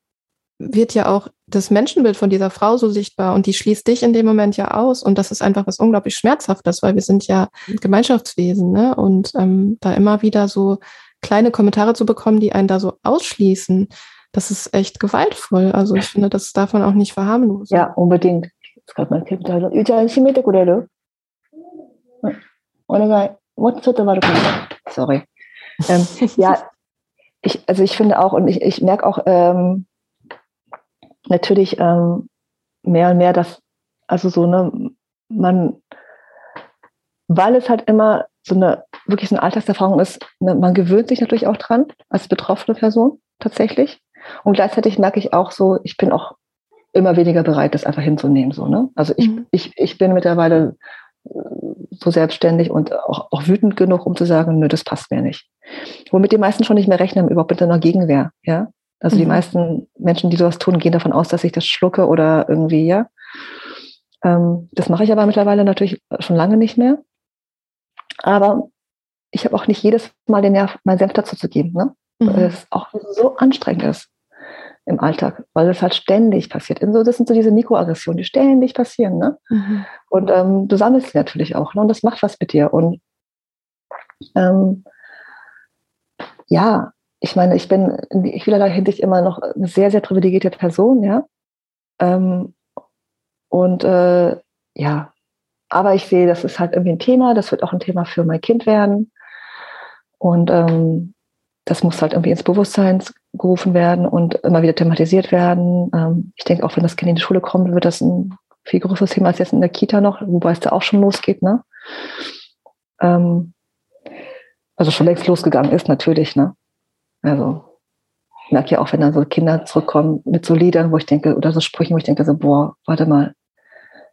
wird ja auch das Menschenbild von dieser Frau so sichtbar und die schließt dich in dem Moment ja aus und das ist einfach was unglaublich Schmerzhaftes, weil wir sind ja Gemeinschaftswesen ne? und ähm, da immer wieder so kleine Kommentare zu bekommen, die einen da so ausschließen, das ist echt gewaltvoll. Also ich finde, das darf man auch nicht verharmlosen. Ja, unbedingt. Sorry. Ähm, ja, ich, also ich finde auch, und ich, ich merke auch, ähm, natürlich ähm, mehr und mehr, dass, also so, ne, man, weil es halt immer so eine, wirklich so eine Alltagserfahrung ist, ne, man gewöhnt sich natürlich auch dran, als betroffene Person tatsächlich. Und gleichzeitig merke ich auch so, ich bin auch immer weniger bereit, das einfach hinzunehmen, so, ne? Also ich, mhm. ich, ich bin mittlerweile äh, so selbstständig und auch, auch wütend genug, um zu sagen, nö, das passt mir nicht. Womit die meisten schon nicht mehr rechnen, überhaupt mit einer Gegenwehr, ja? Also mhm. die meisten Menschen, die sowas tun, gehen davon aus, dass ich das schlucke oder irgendwie, ja. Ähm, das mache ich aber mittlerweile natürlich schon lange nicht mehr. Aber ich habe auch nicht jedes Mal den Nerv, mein Senf dazu zu geben, ne? Mhm. weil es auch so anstrengend ist im Alltag, weil es halt ständig passiert. So, das sind so diese Mikroaggressionen, die ständig passieren. Ne? Mhm. Und ähm, du sammelst sie natürlich auch. Ne? Und das macht was mit dir. Und ähm, ja, ich meine, ich bin in vielerlei Hinsicht immer noch eine sehr, sehr privilegierte Person, ja. Ähm, und äh, ja, aber ich sehe, das ist halt irgendwie ein Thema, das wird auch ein Thema für mein Kind werden. Und ähm, das muss halt irgendwie ins Bewusstsein gerufen werden und immer wieder thematisiert werden. Ähm, ich denke, auch wenn das Kind in die Schule kommt, wird das ein viel größeres Thema als jetzt in der Kita noch, wobei es da auch schon losgeht, ne? Ähm, also schon längst losgegangen ist, natürlich, ne? Also ich merke ja auch, wenn dann so Kinder zurückkommen mit so Liedern, wo ich denke, oder so Sprüchen, wo ich denke so, boah, warte mal,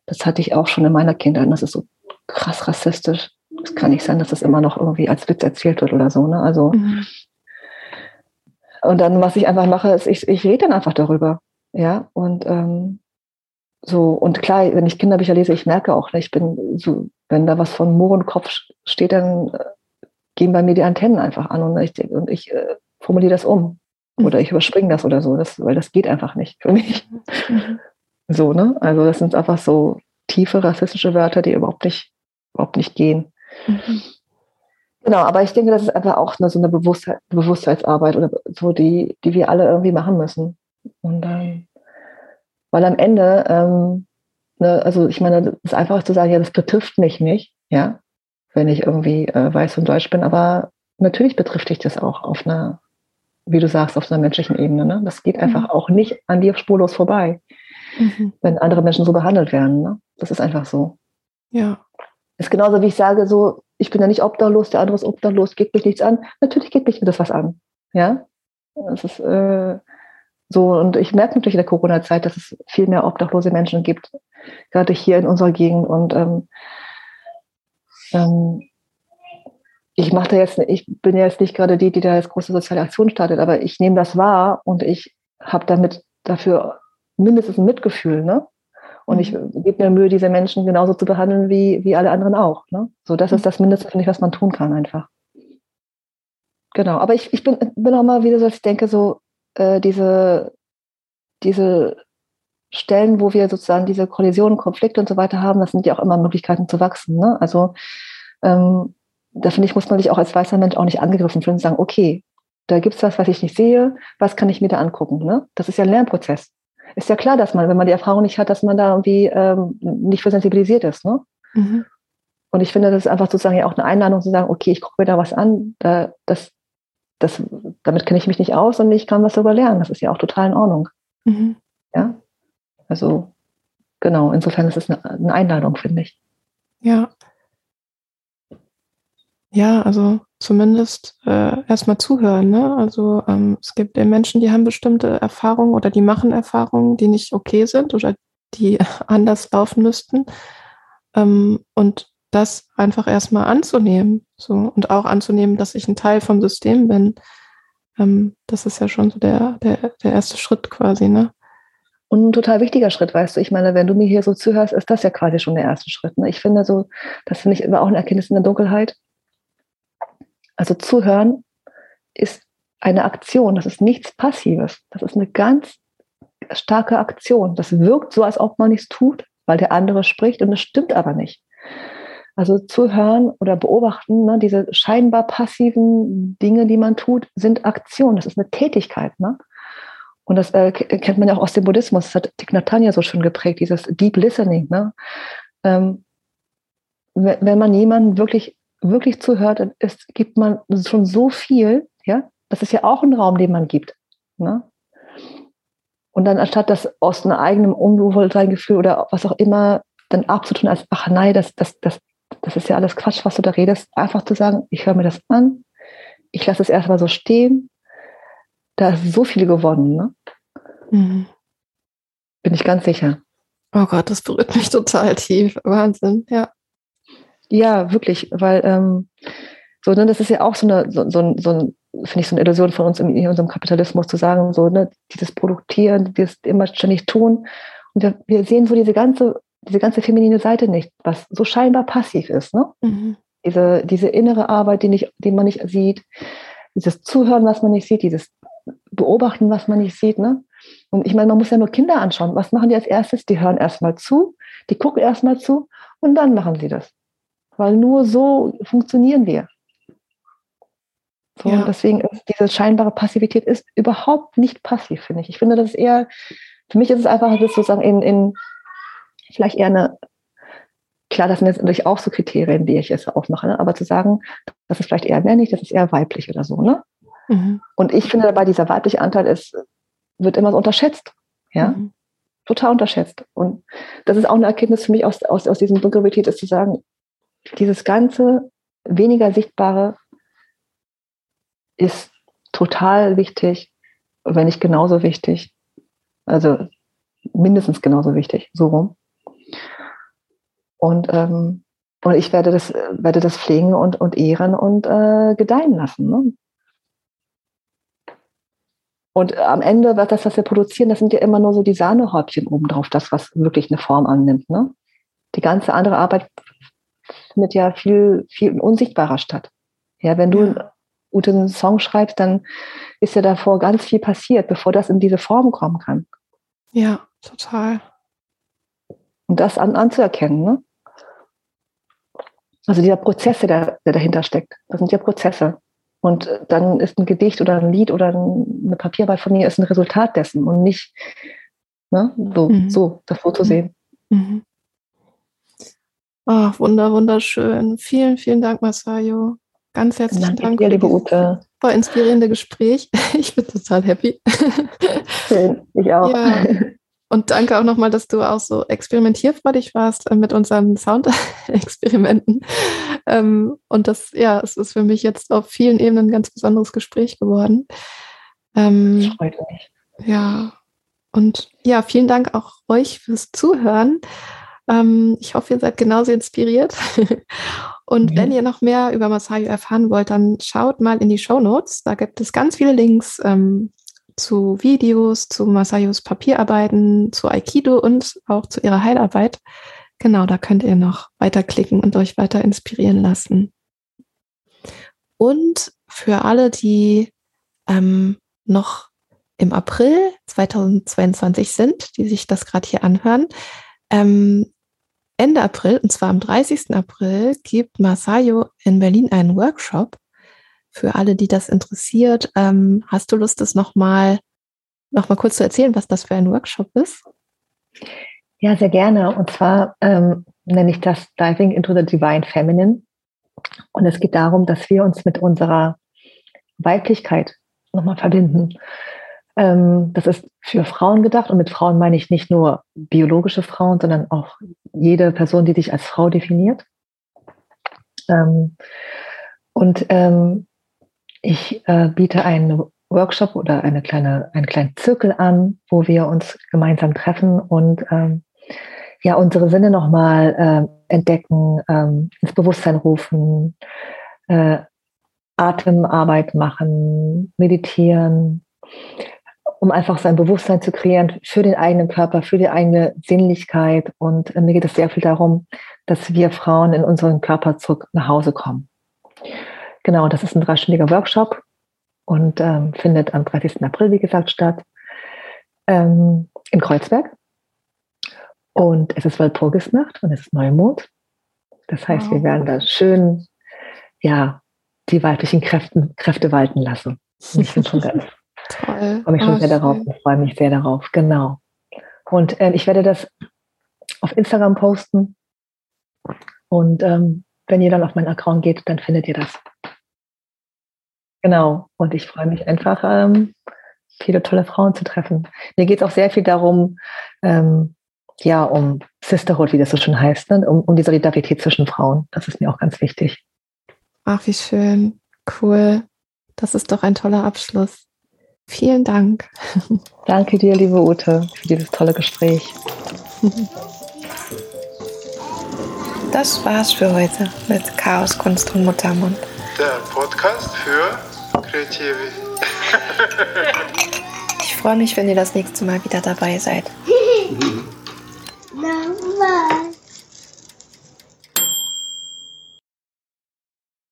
das hatte ich auch schon in meiner Kindheit. Und das ist so krass rassistisch. Es kann nicht sein, dass das immer noch irgendwie als Witz erzählt wird oder so. Ne? Also mhm. und dann, was ich einfach mache, ist, ich, ich rede dann einfach darüber. Ja, und ähm, so, und klar, wenn ich Kinderbücher lese, ich merke auch, ne, ich bin so, wenn da was von Mohrenkopf steht, dann äh, gehen bei mir die Antennen einfach an und ich, und ich äh, formuliere das um. Oder ich überspringe das oder so, das, weil das geht einfach nicht für mich. Mhm. So, ne? Also das sind einfach so tiefe rassistische Wörter, die überhaupt nicht, überhaupt nicht gehen. Mhm. Genau, aber ich denke, das ist einfach auch eine, so eine Bewusstheit, Bewusstheitsarbeit oder so, die, die wir alle irgendwie machen müssen. Und ähm, weil am Ende, ähm, ne, also ich meine, es ist einfach zu sagen, ja, das betrifft mich nicht, ja, wenn ich irgendwie äh, weiß und deutsch bin, aber natürlich betrifft dich das auch auf einer, wie du sagst, auf einer menschlichen Ebene. Ne? Das geht einfach mhm. auch nicht an dir spurlos vorbei, mhm. wenn andere Menschen so behandelt werden. Ne? Das ist einfach so. Ja. Ist genauso wie ich sage, so, ich bin ja nicht obdachlos, der andere ist obdachlos, geht mich nichts an. Natürlich geht mich das was an. Ja. Das ist äh, so, und ich merke natürlich in der Corona-Zeit, dass es viel mehr obdachlose Menschen gibt, gerade hier in unserer Gegend. Und ähm, ähm, ich mache da jetzt, ich bin ja jetzt nicht gerade die, die da jetzt große soziale Aktion startet, aber ich nehme das wahr und ich habe damit dafür mindestens ein Mitgefühl, ne? Und ich mhm. gebe mir Mühe, diese Menschen genauso zu behandeln wie, wie alle anderen auch. Ne? So, das ist mhm. das Mindeste, finde ich, was man tun kann einfach. genau. Aber ich, ich bin, bin auch mal wieder so, ich denke, so äh, diese, diese Stellen, wo wir sozusagen diese Kollisionen, Konflikte und so weiter haben, das sind ja auch immer Möglichkeiten zu wachsen. Ne? Also ähm, da finde ich, muss man sich auch als weißer Mensch auch nicht angegriffen fühlen und sagen, okay, da gibt es was, was ich nicht sehe, was kann ich mir da angucken? Ne? Das ist ja ein Lernprozess. Ist ja klar, dass man, wenn man die Erfahrung nicht hat, dass man da irgendwie ähm, nicht für sensibilisiert ist. Ne? Mhm. Und ich finde, das ist einfach sozusagen ja auch eine Einladung zu sagen, okay, ich gucke mir da was an, da, das, das, damit kenne ich mich nicht aus und ich kann was darüber lernen. Das ist ja auch total in Ordnung. Mhm. Ja, also genau, insofern ist es eine, eine Einladung, finde ich. Ja. Ja, also zumindest äh, erstmal zuhören. Ne? Also ähm, es gibt Menschen, die haben bestimmte Erfahrungen oder die machen Erfahrungen, die nicht okay sind oder die anders laufen müssten. Ähm, und das einfach erstmal anzunehmen. So, und auch anzunehmen, dass ich ein Teil vom System bin. Ähm, das ist ja schon so der, der, der erste Schritt quasi, ne? Und ein total wichtiger Schritt, weißt du. Ich meine, wenn du mir hier so zuhörst, ist das ja quasi schon der erste Schritt. Ne? Ich finde so, das finde ich immer auch eine Erkenntnis in der Dunkelheit. Also zuhören ist eine Aktion, das ist nichts Passives. Das ist eine ganz starke Aktion. Das wirkt so, als ob man nichts tut, weil der andere spricht und es stimmt aber nicht. Also zuhören oder beobachten, ne, diese scheinbar passiven Dinge, die man tut, sind Aktionen. Das ist eine Tätigkeit. Ne? Und das äh, kennt man ja auch aus dem Buddhismus. Das hat Thich Nhat Hanh so schön geprägt, dieses Deep Listening. Ne? Ähm, wenn man jemanden wirklich wirklich zuhört, es gibt man schon so viel, ja, das ist ja auch ein Raum, den man gibt. Ne? Und dann anstatt das aus einem eigenen Unwohlsein-Gefühl oder was auch immer dann abzutun als, ach nein, das, das, das, das ist ja alles Quatsch, was du da redest, einfach zu sagen, ich höre mir das an, ich lasse es erstmal so stehen, da ist so viel gewonnen. Ne? Mhm. Bin ich ganz sicher. Oh Gott, das berührt mich total tief. Wahnsinn, ja. Ja, wirklich, weil ähm, so, ne, das ist ja auch so eine, so, so, so finde ich, so eine Illusion von uns in, in, unserem Kapitalismus zu sagen, so, ne, dieses Produktieren, dieses immer ständig tun. Und wir, wir sehen so diese ganze, diese ganze feminine Seite nicht, was so scheinbar passiv ist, ne? Mhm. Diese, diese innere Arbeit, die, nicht, die man nicht sieht, dieses Zuhören, was man nicht sieht, dieses Beobachten, was man nicht sieht, ne? Und ich meine, man muss ja nur Kinder anschauen. Was machen die als erstes? Die hören erstmal zu, die gucken erstmal zu und dann machen sie das weil nur so funktionieren wir. So, ja. Deswegen ist diese scheinbare Passivität ist überhaupt nicht passiv, finde ich. Ich finde, das ist eher, für mich ist es einfach das sozusagen in, in vielleicht eher eine, klar, das sind jetzt natürlich auch so Kriterien, die ich jetzt aufmache, ne? aber zu sagen, das ist vielleicht eher männlich, das ist eher weiblich oder so, ne? Mhm. Und ich finde dabei, dieser weibliche Anteil ist, wird immer so unterschätzt. Ja. Mhm. Total unterschätzt. Und das ist auch eine Erkenntnis für mich aus, aus, aus diesem Dunkelität, ist zu sagen, dieses ganze weniger Sichtbare ist total wichtig, wenn nicht genauso wichtig. Also mindestens genauso wichtig, so rum. Und, ähm, und ich werde das, werde das pflegen und, und ehren und äh, gedeihen lassen. Ne? Und am Ende, das, was wir produzieren, das sind ja immer nur so die Sahnehäubchen obendrauf, das, was wirklich eine Form annimmt. Ne? Die ganze andere Arbeit findet ja viel, viel unsichtbarer statt. Ja, wenn du ja. Einen Song schreibst, dann ist ja davor ganz viel passiert, bevor das in diese Form kommen kann. Ja, total. Und das an, anzuerkennen, ne? Also dieser Prozess, der, der dahinter steckt, das sind ja Prozesse. Und dann ist ein Gedicht oder ein Lied oder eine Papierarbeit von mir ist ein Resultat dessen und nicht ne, so, mhm. so das so zu sehen. Mhm. Oh, wunder, wunderschön. Vielen, vielen Dank, Masayo. Ganz herzlichen Danke Dank dir, liebe Ute. Super inspirierende Gespräch. Ich bin total happy. Schön, ich auch. Ja. Und danke auch nochmal, dass du auch so experimentierfreudig warst äh, mit unseren Soundexperimenten. Ähm, und das, ja, es ist für mich jetzt auf vielen Ebenen ein ganz besonderes Gespräch geworden. Ähm, freut mich. Ja. Und ja, vielen Dank auch euch fürs Zuhören. Ähm, ich hoffe, ihr seid genauso inspiriert. Und mhm. wenn ihr noch mehr über Masayo erfahren wollt, dann schaut mal in die Show Notes. Da gibt es ganz viele Links ähm, zu Videos, zu Masayos Papierarbeiten, zu Aikido und auch zu ihrer Heilarbeit. Genau, da könnt ihr noch weiterklicken und euch weiter inspirieren lassen. Und für alle, die ähm, noch im April 2022 sind, die sich das gerade hier anhören, ähm, Ende April, und zwar am 30. April, gibt Masayo in Berlin einen Workshop. Für alle, die das interessiert, ähm, hast du Lust, das nochmal noch mal kurz zu erzählen, was das für ein Workshop ist? Ja, sehr gerne. Und zwar ähm, nenne ich das Diving into the Divine Feminine. Und es geht darum, dass wir uns mit unserer Weiblichkeit nochmal verbinden. Ähm, das ist für Frauen gedacht und mit Frauen meine ich nicht nur biologische Frauen, sondern auch jede Person, die dich als Frau definiert. Ähm, und ähm, ich äh, biete einen Workshop oder eine kleine, einen kleinen Zirkel an, wo wir uns gemeinsam treffen und ja unsere Sinne nochmal entdecken, ins Bewusstsein rufen, äh, Atemarbeit machen, meditieren, um einfach sein Bewusstsein zu kreieren für den eigenen Körper, für die eigene Sinnlichkeit. Und äh, mir geht es sehr viel darum, dass wir Frauen in unseren Körper zurück nach Hause kommen. Genau, das ist ein dreistündiger Workshop und ähm, findet am 30. April, wie gesagt, statt ähm, in Kreuzberg. Und es ist Walpurgisnacht und es ist Neumond. Das heißt, wow. wir werden da schön, ja, die weiblichen Kräften, Kräfte walten lassen. Und ich bin schon ganz Toll. Freue mich schon oh, sehr schön. darauf und freue mich sehr darauf, genau. Und äh, ich werde das auf Instagram posten. Und ähm, wenn ihr dann auf meinen Account geht, dann findet ihr das. Genau. Und ich freue mich einfach, ähm, viele tolle Frauen zu treffen. Mir geht es auch sehr viel darum, ähm, ja, um Sisterhood, wie das so schon heißt, ne? um, um die Solidarität zwischen Frauen. Das ist mir auch ganz wichtig. Ach, wie schön. Cool. Das ist doch ein toller Abschluss. Vielen Dank. Danke dir, liebe Ute, für dieses tolle Gespräch. Das war's für heute mit Chaos, Kunst und Muttermund. Der Podcast für Kreative. ich freue mich, wenn ihr das nächste Mal wieder dabei seid.